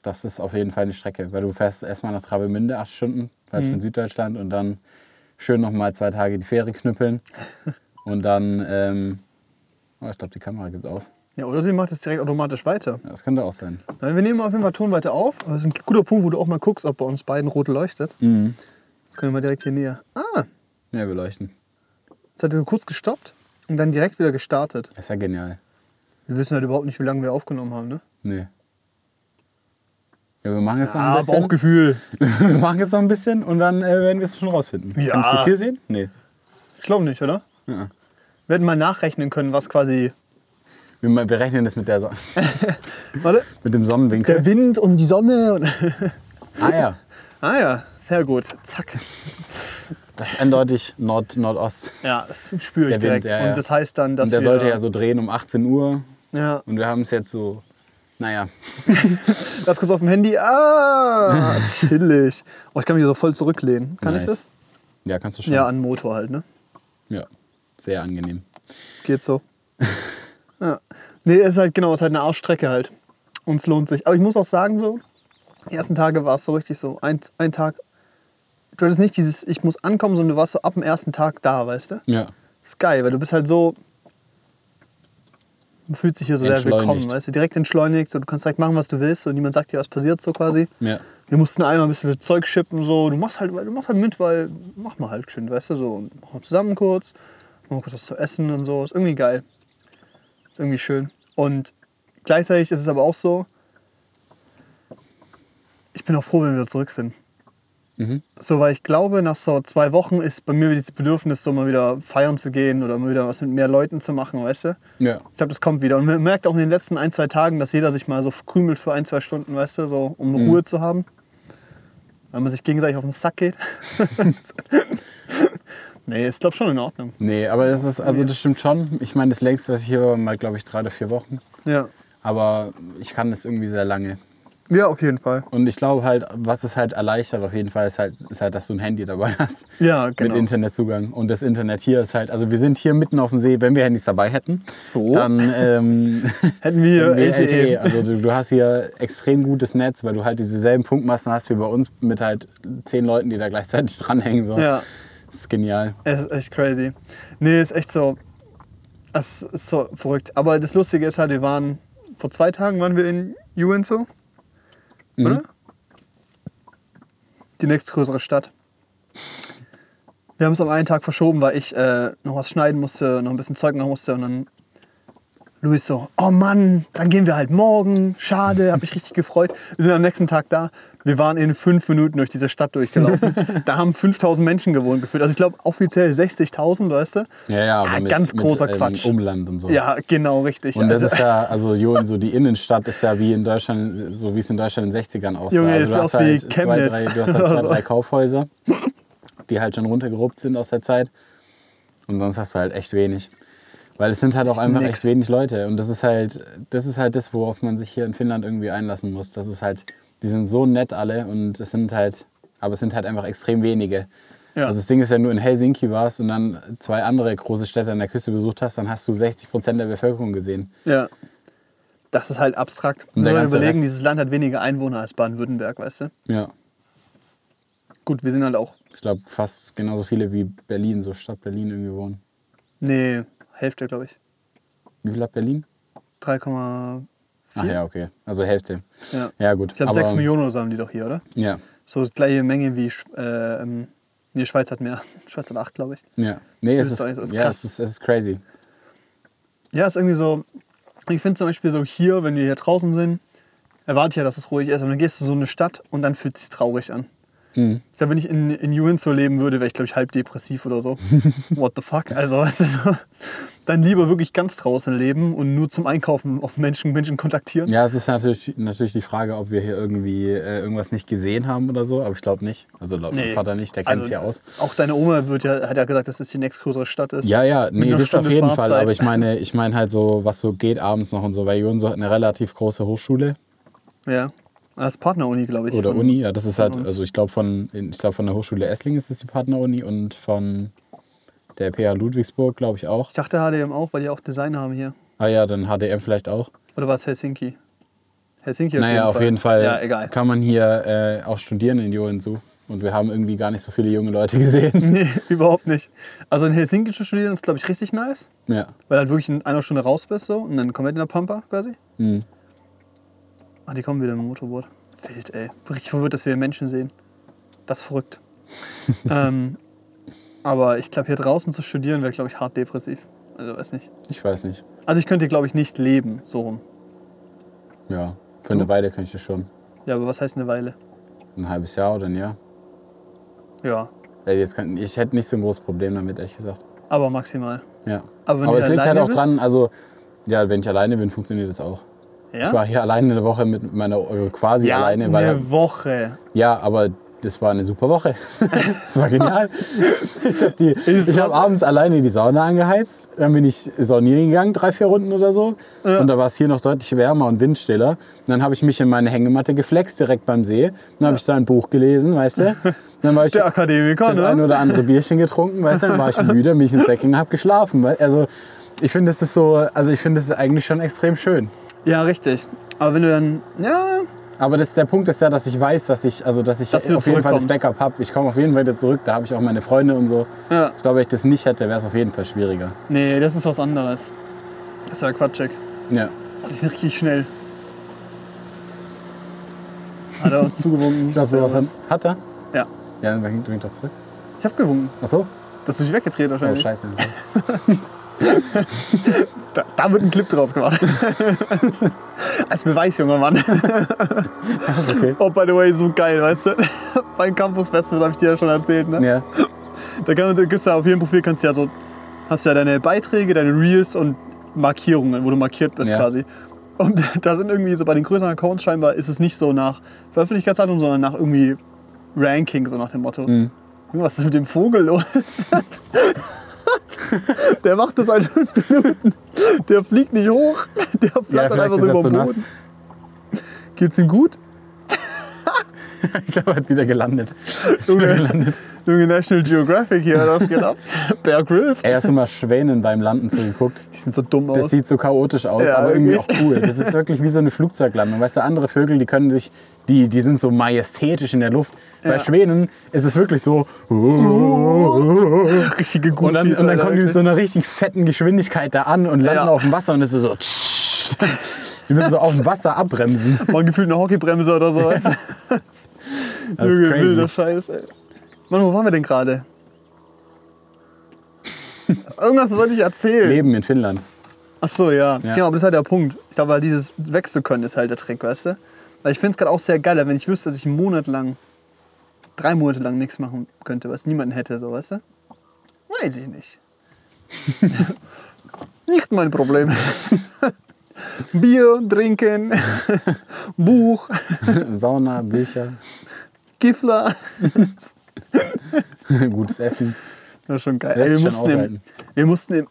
das ist auf jeden Fall eine Strecke, weil du fährst erstmal nach Travemünde, acht Stunden, halt Mhm. von Süddeutschland und dann schön nochmal zwei Tage die Fähre knüppeln. und dann, ähm, oh, ich glaube, die Kamera gibt auf. Ja, oder sie macht es direkt automatisch weiter. Ja, das könnte auch sein. Nein, Wir nehmen auf jeden Fall Ton weiter auf. Das ist ein guter Punkt, wo du auch mal guckst, ob bei uns beiden rot leuchtet. Mhm. Jetzt können wir mal direkt hier näher. Ah, Ja, wir leuchten. jetzt hat er so kurz gestoppt und dann direkt wieder gestartet. Das ist ja genial. Wir wissen halt überhaupt nicht, wie lange wir aufgenommen haben, ne? Nee. Ja, wir machen jetzt noch Ah, ein bisschen. Bauchgefühl. wir machen jetzt noch ein bisschen und dann äh, werden wir es schon rausfinden. Ja. Kann ich das hier sehen? Nee. Ich glaube nicht, oder? Ja. Wir hätten mal nachrechnen können, was quasi. Wir berechnen das mit, der so Warte. mit dem Sonnenwinkel. Der Wind und die Sonne. Und Ah ja, ah ja, sehr gut. Zack. das ist eindeutig Nord Nordost. Ja, das spüre ich Der Wind, direkt. ja, ja. Und das heißt dann, dass Und der wir. sollte ja so drehen um 18 Uhr. Ja, Und wir haben es jetzt so, naja. das kurz auf dem Handy. Ah, chillig. Oh, ich kann mich so voll zurücklehnen. Kann ich Nice. das? Ja, kannst du schon. Ja, an Motor halt, ne? Ja, sehr angenehm. Geht so. ja. Nee, es ist halt genau, es ist halt eine Arschstrecke halt. Und es lohnt sich. Aber ich muss auch sagen, so, die ersten Tage war es so richtig so. Ein, ein Tag. Du hattest nicht dieses, ich muss ankommen, sondern du warst so ab dem ersten Tag da, weißt du? Ja, Das ist geil, weil du bist halt so. Man fühlt sich hier so sehr willkommen, weißt du? Direkt entschleunigt, so, du kannst direkt machen, was du willst und niemand sagt dir, was passiert, so quasi. ja. Wir mussten einmal ein bisschen Zeug schippen, so. Du machst halt, du machst halt mit, weil mach mal halt schön, weißt du, so. Und machen zusammen kurz, wir kurz was zu essen und so. Ist irgendwie geil. Ist irgendwie schön. Und gleichzeitig ist es aber auch so, ich bin auch froh, wenn wir zurück sind. Mhm. So, weil ich glaube, nach so zwei Wochen ist bei mir wieder das Bedürfnis, so mal wieder feiern zu gehen oder mal wieder was mit mehr Leuten zu machen, weißt du? Ja. Ich glaube, das kommt wieder. Und man merkt auch in den letzten ein, zwei Tagen, dass jeder sich mal so krümelt für ein, zwei Stunden, weißt du, so um Mhm. Ruhe zu haben. Weil man sich gegenseitig auf den Sack geht. nee, ist glaube schon in Ordnung. Nee, aber das ist, also das stimmt schon. Ich meine, das längste, was ich hier war, mal, glaube ich, drei oder vier Wochen. Ja. Aber ich kann das irgendwie sehr lange. Ja, auf jeden Fall. Und ich glaube halt, was es halt erleichtert auf jeden Fall, ist halt, ist halt dass du ein Handy dabei hast. Ja, genau. Mit Internetzugang. Und das Internet hier ist halt, also wir sind hier mitten auf dem See, wenn wir Handys dabei hätten, So. dann ähm, Hätten wir wir LTE. LTE. Also du, du hast hier extrem gutes Netz, weil du halt dieselben Funkmasten hast wie bei uns mit halt zehn Leuten, die da gleichzeitig dranhängen. So. Ja. Das ist genial. Es ist echt crazy. Nee, ist echt so. Es ist so verrückt. Aber das Lustige ist halt, wir waren vor zwei Tagen waren wir in Uinso. Oder? Die nächstgrößere Stadt. Wir haben es am einen Tag verschoben, weil ich äh, noch was schneiden musste, noch ein bisschen Zeug machen musste. Und dann Luis so, oh Mann, dann gehen wir halt morgen. Schade, hab mich richtig gefreut. Wir sind am nächsten Tag da. Wir waren in fünf Minuten durch diese Stadt durchgelaufen. da haben 5000 Menschen gewohnt gefühlt. Also ich glaube offiziell 60.000, weißt du? Ja, ja, aber Ah, mit, ganz großer mit, ähm, Quatsch. Umland und so. Ja, genau, richtig. Und das Also- ist ja, also Jon, so die Innenstadt ist ja wie in Deutschland, so wie es in Deutschland in den 60ern aussah. Junge, also das hast aus wie halt zwei, Chemnitz. drei, du hast halt zwei, drei Kaufhäuser, die halt schon runtergeruppt sind aus der Zeit. Und sonst hast du halt echt wenig. Weil es sind halt auch einfach nix. echt wenig Leute. Und das ist halt, das ist halt das, worauf man sich hier in Finnland irgendwie einlassen muss. Das ist halt, die sind so nett alle und es sind halt, aber es sind halt einfach extrem wenige. Ja. Also das Ding ist, wenn du in Helsinki warst und dann zwei andere große Städte an der Küste besucht hast, dann hast du 60 Prozent der Bevölkerung gesehen. Ja. Das ist halt abstrakt. Und ganze überlegen, Rest- dieses Land hat weniger Einwohner als Baden-Württemberg, weißt du? Ja. Gut, wir sind halt auch, Ich glaube, fast genauso viele wie Berlin, so Stadt Berlin irgendwie wohnen. nee, Hälfte, glaube ich. Wie viel hat Berlin? 3,4. Ach ja, okay. Also Hälfte. Ja. Ja, gut. Ich glaube, Aber- 6 Millionen oder so haben die doch hier, oder? Ja, So das gleiche Menge wie äh, ähm, nee, Schweiz hat mehr. Schweiz hat 8, glaube ich. ja. Nee, es ist ist, ist ja, krass. es ist, es ist crazy. Ja, ist irgendwie so. Ich finde zum Beispiel so hier, wenn wir hier draußen sind, erwarte ich ja, dass es ruhig ist. Und dann gehst du so in eine Stadt und dann fühlt es sich traurig an. Mhm. Ich glaube, wenn ich in, in Uinso leben würde, wäre ich, glaube ich, halb depressiv oder so. What the fuck? Also, weißt du, dann lieber wirklich ganz draußen leben und nur zum Einkaufen auf Menschen, Menschen kontaktieren. Ja, es ist natürlich, natürlich die Frage, ob wir hier irgendwie äh, irgendwas nicht gesehen haben oder so, aber ich glaube nicht. Also laut Nee. Vater nicht, der kennt Also, es ja aus. Auch deine Oma wird ja, hat ja gesagt, dass es die nächstgrößere Stadt ist. Ja, ja, nee, das auf Stunde jeden Fall. Fahrzeit. Aber ich meine, ich meine halt so, was so geht abends noch und so, weil Jonso hat eine relativ große Hochschule Ja. Das ist Partneruni, glaube ich. oder von- Uni. Ja, das ist halt, also ich glaube von, ich glaube von der Hochschule Essling ist es die Partneruni und von der PH Ludwigsburg glaube ich auch. Ich dachte HDM auch, weil die auch Design haben hier. Ah ja, dann HDM vielleicht auch. Oder war es Helsinki? Helsinki naja, auf jeden Fall Ja, egal. kann man hier äh, auch studieren in Joensuu. Und wir haben irgendwie gar nicht so viele junge Leute gesehen. Nee, überhaupt nicht. Also in Helsinki zu studieren ist, glaube ich, richtig nice. ja. Weil halt wirklich in einer Stunde raus bist so und dann komplett in der Pampa quasi. Mhm. Ah, die kommen wieder mit dem Motorboot. Wild, ey. Richtig verwirrt, dass wir Menschen sehen. Das ist verrückt. ähm, aber ich glaube, hier draußen zu studieren wäre, glaube ich, hart depressiv. Also weiß nicht. Ich weiß nicht. Also ich könnte, glaube ich, nicht leben, so rum. Ja, für eine Weile kann ich das schon. Ja, aber was heißt eine Weile? Ein halbes Jahr oder ein Jahr. Ja, Ey, jetzt kann, ich hätte nicht so ein großes Problem damit, ehrlich gesagt. aber maximal. Ja. Aber wenn Aber es liegt halt auch dran, bist? also, ja, wenn ich alleine bin, funktioniert das auch. Ja? Ich war hier alleine eine Woche mit meiner, also quasi ja, alleine, weil eine Woche. Ja, aber das war eine super Woche. das war genial. Ich habe hab abends alleine die Sauna angeheizt. Dann bin ich saunieren gegangen, drei, vier Runden oder so. Und da war es hier noch deutlich wärmer und windstiller. Und dann habe ich mich in meine Hängematte geflext, direkt beim See. Dann habe ich da ein Buch gelesen, weißt du. Dann war ich Der Akademiker, das ein ne? oder andere Bierchen getrunken, weißt du. Dann war ich müde, mich ins Bett gegangen, habe geschlafen. weil- Also ich finde, das ist so, also ich finde, das ist eigentlich schon extrem schön. Ja, richtig. Aber wenn du dann, ja, Aber das, der Punkt ist ja, dass ich weiß, dass ich, also, dass ich Dass auf jeden Fall das. Backup habe. Ich komme auf jeden Fall wieder zurück, da habe ich auch meine Freunde und so. ja. Ich glaube, wenn ich das nicht hätte, wäre es auf jeden Fall schwieriger. Nee, das ist was anderes. Das ist ja Quatschig. Ja. Oh, die sind richtig schnell. Hat er uns zugewunken. Ich glaube, sowas hat, hat er. Ja. Ja, dann winkt doch zurück. Ich hab gewunken. Ach so? Das ist dich weggedreht Oh, wahrscheinlich. scheiße. Da, da wird ein Clip draus gemacht. Als Beweis, junger Mann. okay. Oh, by the way, so geil, weißt du? Beim Campus-Festival habe ich dir ja schon erzählt, ne? Ja. Da kann, gibt's ja auf jedem Profil kannst du ja so, hast ja deine Beiträge, deine Reels und Markierungen, wo du markiert bist Ja. quasi. Und da sind irgendwie so bei den größeren Accounts scheinbar ist es nicht so nach Veröffentlichkeitsdatum, sondern nach irgendwie Ranking, so nach dem Motto. Mhm. Junge, Was ist mit dem Vogel los? Der macht das seit fünf Minuten. Der fliegt nicht hoch. Der flattert vielleicht einfach so er über den nass. Boden. Geht's ihm gut? Ich glaube, er hat wieder gelandet. Junge, gelandet. Junge National Geographic hier, das geht ab. Bear Grylls. Ey, hast du mal Schwänen beim Landen zugeguckt? Die sind so dumm Das aus. sieht so chaotisch aus, Ja, aber irgendwie auch cool. Das ist wirklich wie so eine Flugzeuglandung. Weißt du, andere Vögel, die können sich, die, die sind so majestätisch in der Luft. Bei Ja. Schwänen ist es wirklich so. Richtige Goofies, Und dann, und dann Alter, kommen die mit so einer richtig fetten Geschwindigkeit da an und landen Ja. auf dem Wasser und es ist so. Die müssen so auf dem Wasser abbremsen. Mal gefühlt eine Hockeybremse oder so. weißt du? Das ist Junge, wilder crazy. Scheiß, ey. Mann, wo waren wir denn gerade? Irgendwas wollte ich erzählen. Leben in Finnland. Ach so, ja. Ja. Genau, aber das ist halt der Punkt. Ich glaube, weil dieses wechseln können ist halt der Trick, weißt du? Weil ich finde es gerade auch sehr geil, wenn ich wüsste, dass ich einen Monat lang, drei Monate lang nichts machen könnte, was niemanden hätte, so, weißt du? Weiß ich nicht. nicht mein Problem. Bier, trinken, Buch, Sauna, Bücher, Gifler. gutes Essen. Das ist schon geil. Ey, wir, sich schon mussten im, wir mussten im,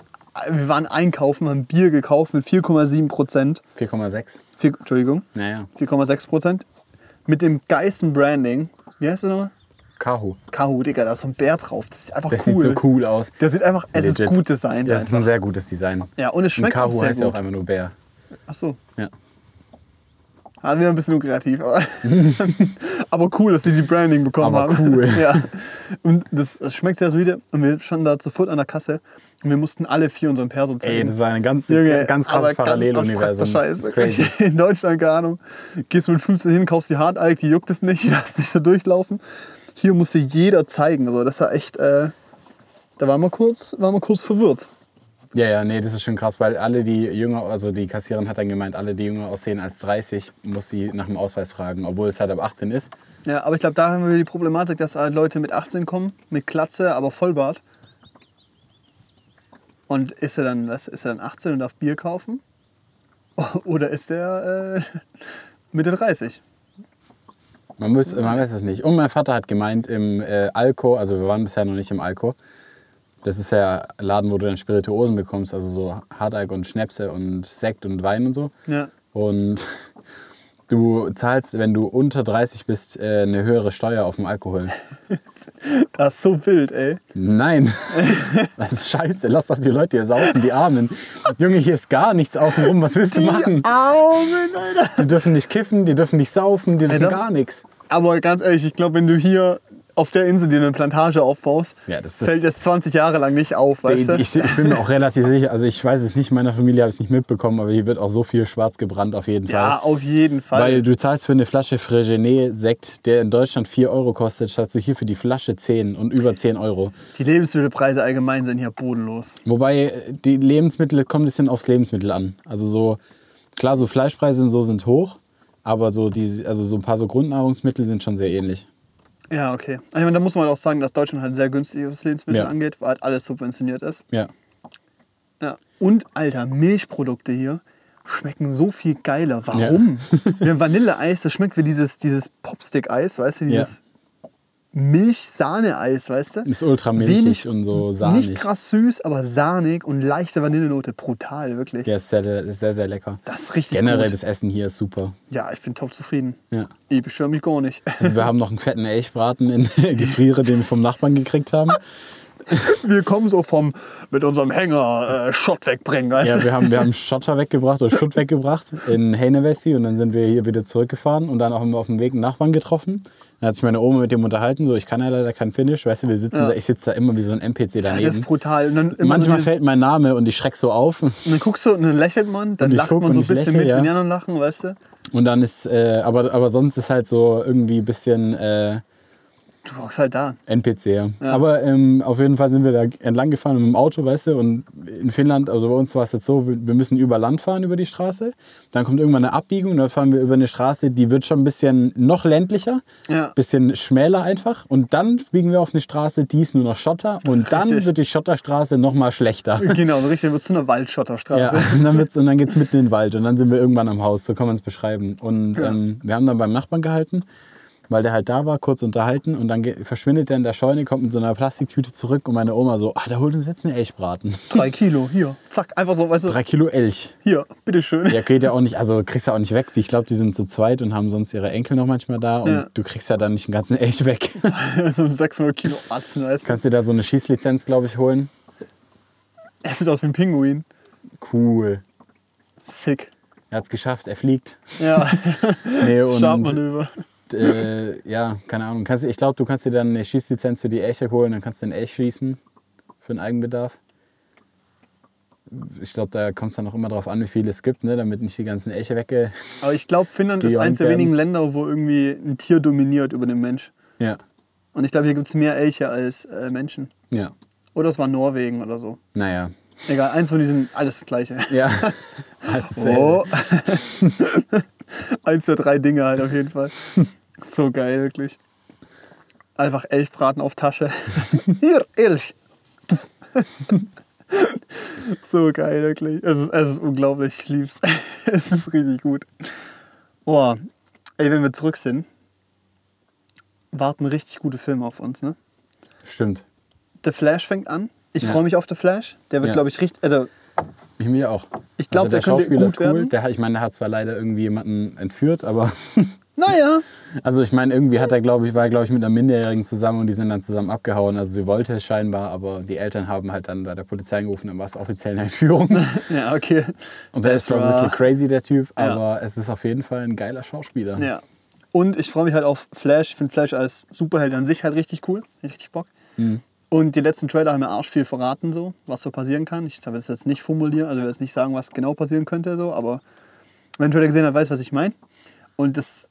wir waren einkaufen, haben Bier gekauft mit 4,7 Prozent. 4,6. Vier- Entschuldigung, Naja, 4,6 Prozent. Mit dem geilsten Branding. Wie heißt das nochmal? Kahu. Kahu, Digga, da ist so ein Bär drauf. Das ist einfach Das cool. sieht so cool aus. Der sieht einfach, es Legit. ist gut Design. Das ist einfach. ein sehr gutes Design. Ja, und es Und schmeckt auch Kahu sehr heißt ja auch gut. einfach nur Bär. Ach so. Ja. Ah, wieder ein bisschen unkreativ, aber, aber cool, dass die die Branding bekommen Aber haben. cool. Ja. Und das, das schmeckt sehr solide. Und wir standen da sofort an der Kasse und wir mussten alle vier unseren Perso zeigen. Ey, das war ein ganz, Junge, ganz krasses Paralleluniversum. Scheiß. crazy. In Deutschland, keine Ahnung, gehst du mit 15 hin, kaufst die Hartalk, die juckt es nicht, lass dich da durchlaufen. Hier musste jeder zeigen. Also das war echt, äh, da waren wir kurz, waren wir kurz verwirrt. Ja, ja, nee, das ist schon krass, weil alle, die jünger, also die Kassiererin hat dann gemeint, alle, die jünger aussehen als 30, muss sie nach dem Ausweis fragen, obwohl es halt ab 18 ist. Ja, aber ich glaube, da haben wir die Problematik, dass halt Leute mit 18 kommen, mit Klatze, aber Vollbart. Und ist er dann, was, ist er dann 18 und darf Bier kaufen? Oder ist er äh, Mitte 30? Man, muss, man weiß es nicht. Und mein Vater hat gemeint, im äh, Alko, also wir waren bisher noch nicht im Alko, das ist der Laden, wo du dann Spirituosen bekommst, also so Hardalk und Schnäpse und Sekt und Wein und so. Ja. Und du zahlst, wenn du unter 30 bist, äh, eine höhere Steuer auf dem Alkohol. Das ist so wild, ey. Nein, das ist scheiße. Lass doch die Leute hier saufen, die Armen. Junge, hier ist gar nichts außenrum. Was willst du machen? Augen, Alter. Die dürfen nicht kiffen, die dürfen nicht saufen, die dürfen Alter. gar nichts. Aber ganz ehrlich, ich glaube, wenn du hier auf der Insel dir eine Plantage aufbaust, Ja, das fällt das 20 Jahre lang nicht auf, weißt du? Ich, ich bin mir auch relativ sicher, also ich weiß es nicht, in meiner Familie habe ich es nicht mitbekommen, aber hier wird auch so viel schwarz gebrannt auf jeden ja, Fall. auf jeden Fall. Weil du zahlst für eine Flasche Frégenet-Sekt, der in Deutschland 4 Euro kostet, zahlst du hier für die Flasche 10 und über 10 Euro. die Lebensmittelpreise allgemein sind hier bodenlos. Wobei die Lebensmittel kommt ein bisschen aufs Lebensmittel an. Also so, klar, so Fleischpreise und so sind hoch, aber so, die, also so ein paar so Grundnahrungsmittel sind schon sehr ähnlich. Ja, okay. Ich meine, da muss man halt auch sagen, dass Deutschland halt sehr günstig was Lebensmittel Ja. angeht, weil halt alles subventioniert ist. Ja. Ja. Und, Alter, Milchprodukte hier schmecken so viel geiler. Warum? Wir haben Vanilleeis, das schmeckt wie dieses, dieses Popstick-Eis, weißt du? Dieses Milch-Sahne-Eis, weißt du? Ist ultra milchig Wenig- und so sahnig. Nicht krass süß, aber sahnig und leichte Vanillenote. Brutal, wirklich. Der ist sehr, ist sehr, sehr lecker. Das ist richtig Generell gut. das Essen hier ist super. Ja, ich bin top zufrieden. Ja. Ich beschwöre mich gar nicht. Also wir haben noch einen fetten Elchbraten in Gefriere, den wir vom Nachbarn gekriegt haben. Wir kommen so vom, mit unserem Hänger äh, Schott wegbringen, weißt Ja, du? wir haben, wir haben Schotter weggebracht oder Schutt weggebracht in Heinevesti und dann sind wir hier wieder zurückgefahren und dann haben wir auf dem Weg einen Nachbarn getroffen. Dann hat sich meine Oma mit dem unterhalten, so ich kann ja leider kein Finnisch, weißt du, wir sitzen Ja. da, ich sitze da immer wie so ein NPC daneben. das ist brutal. Und dann immer Manchmal so, fällt mein Name und ich schreck so auf. und dann guckst du und dann lächelt man, dann lacht man so ein bisschen lächle, mit, ja. wenn die anderen lachen, weißt du? Und dann ist, äh, aber, aber sonst ist halt so irgendwie ein bisschen äh, Du hockst halt da. NPC. Ja. Aber ähm, auf jeden Fall sind wir da entlang gefahren mit dem Auto, weißt du, und in Finnland, also bei uns war es jetzt so, wir müssen über Land fahren, über die Straße. Dann kommt irgendwann eine Abbiegung, dann fahren wir über eine Straße, die wird schon ein bisschen noch ländlicher, Ja. bisschen schmäler einfach. Und dann biegen wir auf eine Straße, die ist nur noch Schotter. Und dann Richtig. wird die Schotterstraße noch mal schlechter. Genau, richtig, dann wird zu einer Waldschotterstraße. Ja, und dann, wird's, und dann geht's mitten in den Wald und dann sind wir irgendwann am Haus, so kann man es beschreiben. Und ähm, wir haben dann beim Nachbarn gehalten, weil der halt da war, kurz unterhalten und dann verschwindet der in der Scheune, kommt mit so einer Plastiktüte zurück und meine Oma so, ah, da holt uns jetzt einen Elchbraten. Drei Kilo, hier. Zack, einfach so, weißt du, Drei Kilo Elch. hier, bitteschön. Ja, geht ja auch nicht, also kriegst ja auch nicht weg. Ich glaube, die sind zu zweit und haben sonst ihre Enkel noch manchmal da und Ja. du kriegst ja dann nicht den ganzen Elch weg. so ein 600 Kilo Atzen, weißt du. Kannst dir da so eine Schießlizenz, glaube ich, holen. Er sieht aus wie ein Pinguin. Cool. Sick. Er hat's geschafft, er fliegt. Ja, Nee, und Schabmanöver. Äh, ja, keine Ahnung. Kannst, ich glaube, du kannst dir dann eine Schießlizenz für die Elche holen, dann kannst du den Elch schießen für den Eigenbedarf. Ich glaube, da kommt es dann auch immer darauf an, wie viel es gibt, ne? damit nicht die ganzen Elche wegge... Aber ich glaube, Finnland ist eines der wenigen Länder, wo irgendwie ein Tier dominiert über den Mensch. Ja, Und ich glaube, hier gibt es mehr Elche als äh, Menschen. ja. Oder es war Norwegen oder so. Naja. Egal, eins von diesen, alles das Gleiche. Ja. Oh. eins der drei Dinge halt auf jeden Fall. So geil, wirklich. Einfach Elchbraten auf Tasche. Hier, Elch. so geil, wirklich. Es ist, es ist unglaublich, ich lieb's. es ist richtig gut. Boah, ey, wenn wir zurück sind, warten richtig gute Filme auf uns, ne? Stimmt. The Flash fängt an. Ich Ja. freue mich auf The Flash. Der wird, Ja. glaube ich, richtig. Also, Ich mir auch. Ich glaub, also der der könnte Schauspieler gut ist cool. werden. Der, ich meine, der hat zwar leider irgendwie jemanden entführt, aber naja. Also ich meine, irgendwie hat er, glaube ich, war er, glaube ich, mit einer Minderjährigen zusammen und die sind dann zusammen abgehauen. Also sie wollte es scheinbar, aber die Eltern haben halt dann bei der Polizei angerufen, dann war es offiziell eine Entführung. Ja, okay. Und der ist schon ein bisschen crazy, der Typ, Ja. aber es ist auf jeden Fall ein geiler Schauspieler. Ja. Und ich freue mich halt auf Flash. Ich finde Flash als Superheld an sich halt richtig cool. Richtig Bock. Mhm. Und die letzten Trailer haben mir arsch viel verraten, so, was so passieren kann. Ich will es jetzt nicht formulieren, also ich will jetzt nicht sagen, was genau passieren könnte, so, aber wer den Trailer gesehen hat, weiß, was ich meine. Und das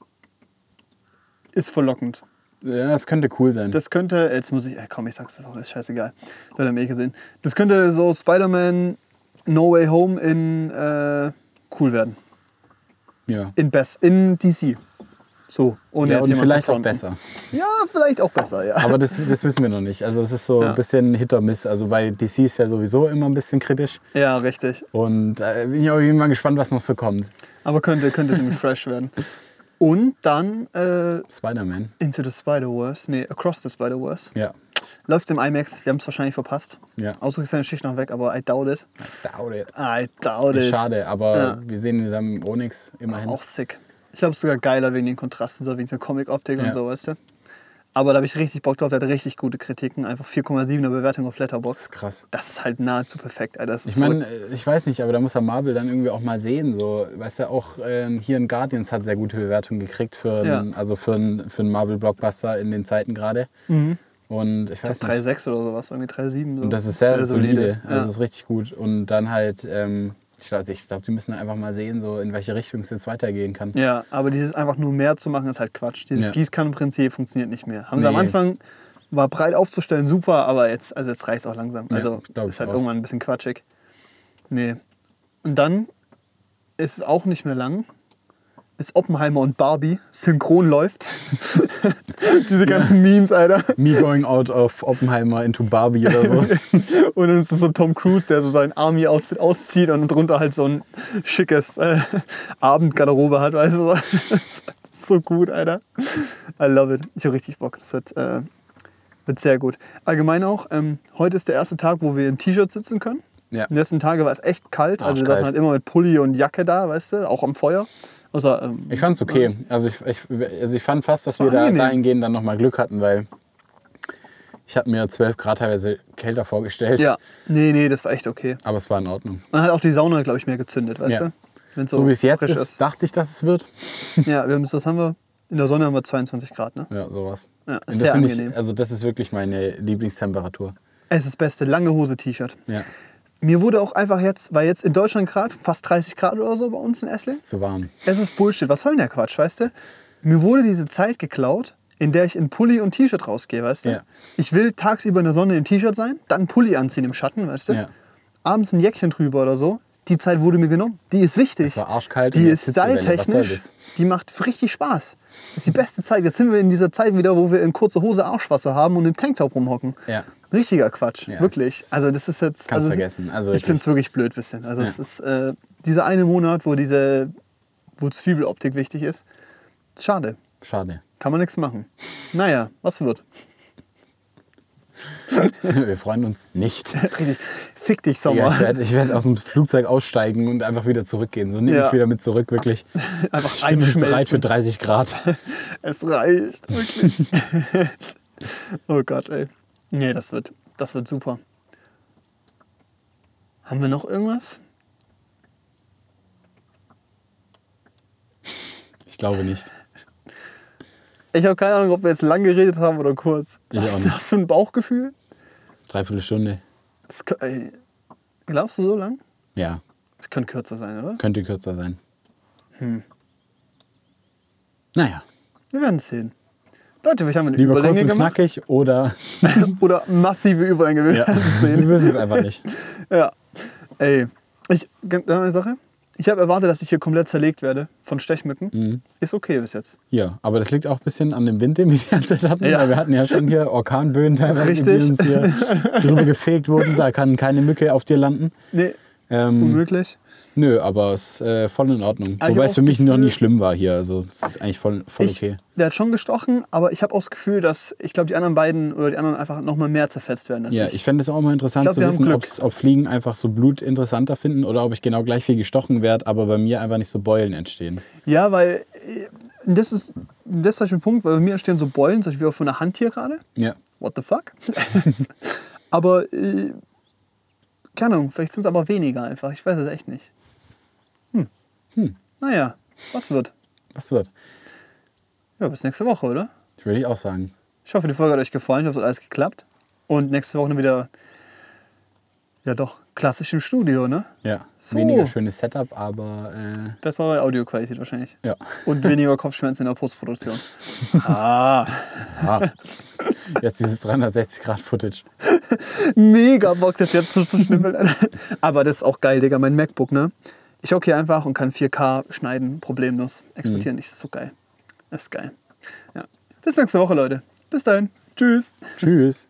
ist verlockend. Ja, das könnte cool sein. Das könnte, jetzt muss ich, äh, komm, ich sag's das auch, ist scheißegal. Leute haben eh gesehen. Das könnte so Spider-Man No Way Home in äh, cool werden. ja. In, Best, in DC. So, ohne ja jetzt und vielleicht auch besser. Ja, vielleicht auch besser, ja. Aber das, das wissen wir noch nicht. Also es ist so Ja. ein bisschen Hit or Miss. Also bei DC ist ja sowieso immer ein bisschen kritisch. Ja, richtig. Und äh, bin ich auch mal gespannt, was noch so kommt. Aber könnte, könnte ziemlich fresh werden. Und dann äh, Spider-Man. Into the Spider-Verse, nee, Across the Spider-Verse. Ja. Läuft im IMAX, wir haben es wahrscheinlich verpasst. Ja. Ausdruck ist seine Schicht noch weg, aber I doubt it. Doubt it. I doubt Ist it. schade, aber Ja. wir sehen ihn dann im Onyx immerhin. Auch sick. Ich glaube, es ist sogar geiler wegen den Kontrasten, so wegen der Comic-Optik Ja. und so, weißt du. Aber da habe ich richtig Bock drauf, der hat richtig gute Kritiken. Einfach 4,7er Bewertung auf Das Letterboxd. ist krass. Das ist halt nahezu perfekt, Alter. Das Ich meine, verrückt. ich weiß nicht, aber da muss er Marvel dann irgendwie auch mal sehen. So, weißt du, auch ähm, hier in Guardians hat sehr gute Bewertungen gekriegt für, Ja. einen, also für einen, für einen Marvel-Blockbuster in den Zeiten gerade. Und ich weiß nicht. 3,6 oder sowas, irgendwie 3,7. So. Und das ist sehr, solide. Also Ja. das ist richtig gut. Und dann halt, ähm, ich glaube, ich glaub, die müssen einfach mal sehen, so in welche Richtung es jetzt weitergehen kann. Ja, aber dieses einfach nur mehr zu machen, ist halt Quatsch. Dieses Ja. Gießkannenprinzip funktioniert nicht mehr. Haben sie am Nee. Anfang, war breit aufzustellen, super, aber jetzt, also jetzt reicht es auch langsam. Also ist halt auch. irgendwann ein bisschen quatschig. Nee. Und dann ist es auch nicht mehr lang, bis Oppenheimer und Barbie synchron läuft. Diese ganzen Memes, Alter. Me going out of Oppenheimer into Barbie oder so. Und dann ist es so Tom Cruise, der so sein Army-Outfit auszieht und drunter halt so ein schickes äh, Abendgarderobe hat, weißt du. so. Gut, Alter. I love it. Ich habe richtig Bock. Das wird, äh, wird sehr gut. Allgemein auch, ähm, heute ist der erste Tag, wo wir im T-Shirt sitzen können. Ja. Die letzten Tage war es echt kalt. Also wir Arschkalt. saßen halt immer mit Pulli und Jacke da, weißt du, auch am Feuer. Außer, ähm, Ich fand's okay. Also ich, ich, also ich fand fast, dass Das wir da angenehm. dahingehend dann nochmal Glück hatten, weil ich hatte mir 12 Grad teilweise kälter vorgestellt. ja, nee, nee, das war echt okay. Aber es war in Ordnung. Man hat auch die Sauna, glaube ich, mehr gezündet, weißt Ja. du? Wenn's So, wie es jetzt frisch ist, dachte ich, dass es wird. Ja, wir haben, was haben wir? In der Sonne haben wir 22 Grad, ne? Ja, sowas. Ja, das sehr angenehm. Ich, also das ist wirklich meine Lieblingstemperatur. Es ist das Beste, lange Hose, T-Shirt. Ja, Mir wurde auch einfach jetzt, weil jetzt in Deutschland gerade fast 30 Grad oder so bei uns in Essling. ist zu warm. Es ist Bullshit. Was soll denn der Quatsch, weißt du? Mir wurde diese Zeit geklaut, in der ich in Pulli und T-Shirt rausgehe, weißt du? Ja. Ich will tagsüber in der Sonne im T-Shirt sein, dann einen Pulli anziehen im Schatten, weißt du? Ja. Abends ein Jäckchen drüber oder so. Die Zeit wurde mir genommen. Die ist wichtig. Es war arschkalt Die ist styletechnisch. das? Die macht richtig Spaß. Das ist die beste Zeit. Jetzt sind wir in dieser Zeit wieder, wo wir in kurzer Hose Arschwasser haben und im Tanktop rumhocken. Ja. Richtiger Quatsch, Ja, wirklich. Also das ist jetzt. kannst also, vergessen. Also ich finde es wirklich blöd bisschen. Also es Ja. ist äh, dieser eine Monat, wo diese, wo Zwiebeloptik wichtig ist. Schade. Schade. Kann man nichts machen. Naja, was wird? Wir freuen uns nicht. Richtig. Fick dich, Sommer. Ja, ich werde werd aus dem Flugzeug aussteigen und einfach wieder zurückgehen. So nehme Ja. ich wieder mit zurück, wirklich. Einfach Ich bin bereit für einschmelzen. 30 Grad. Es reicht, wirklich. oh Gott, ey. Nee, das wird, das wird super. Haben wir noch irgendwas? Ich glaube nicht. Ich habe keine Ahnung, ob wir jetzt lang geredet haben oder kurz. Ich auch hast, nicht. hast du ein Bauchgefühl? Dreiviertel Stunde. Das, ey, glaubst du so lang? Ja, Das könnte kürzer sein, oder? könnte kürzer sein. Hm. Naja, Wir werden es sehen. Leute, vielleicht haben wir eine lieber kurz Überlänge und gemacht. knackig oder Oder massive Überlänge. Wir ja, wir wissen es einfach nicht. Ja. Ey, ich, eine Sache. Ich habe erwartet, dass ich hier komplett zerlegt werde von Stechmücken. Mhm. Ist okay bis jetzt. Ja, aber das liegt auch ein bisschen an dem Wind, den wir die ganze Zeit hatten. Ja. Wir hatten ja schon hier Orkanböen teilweise, Richtig. die uns hier drüber gefegt wurden. Da kann keine Mücke auf dir landen. Nee, Ähm, unmöglich. Nö, aber es ist äh, voll in Ordnung. Ich Wobei es für mich das noch nie Gefühl- schlimm war hier. Also es ist eigentlich voll, voll Ich, okay. Der hat schon gestochen, aber ich habe auch das Gefühl, dass ich glaube, die anderen beiden oder die anderen einfach noch mal mehr zerfetzt werden. Ja, ich. ich fände es auch mal interessant glaub, zu wissen, ob Fliegen einfach so Blut interessanter finden oder ob ich genau gleich viel gestochen werde, aber bei mir einfach nicht so Beulen entstehen. ja, weil äh, das ist das ist zum Beispiel ein Punkt, weil bei mir entstehen so Beulen, zum Beispiel auch von der Hand hier gerade. Ja. What the fuck? aber äh, keine Ahnung, vielleicht sind es aber weniger einfach. Ich weiß es echt nicht. Hm. Hm. Naja, was wird? Was wird? Ja, bis nächste Woche, oder? Würde ich auch sagen. Ich hoffe, die Folge hat euch gefallen. Ich hoffe, es hat alles geklappt. Und nächste Woche wieder, ja doch, klassisch im Studio, ne? Ja. So. Weniger schönes Setup, aber äh, Bessere Audioqualität wahrscheinlich. ja. Und weniger Kopfschmerzen in der Postproduktion. ah, Ah. Jetzt dieses 360-Grad-Footage. mega Bock, das jetzt so zu schnippeln. Aber das ist auch geil, Digga, mein MacBook, ne? Ich hocke hier einfach und kann 4K schneiden, problemlos. Exportieren, das ist so geil. Das ist geil. Ja. Bis nächste Woche, Leute. Bis dahin. Tschüss. Tschüss.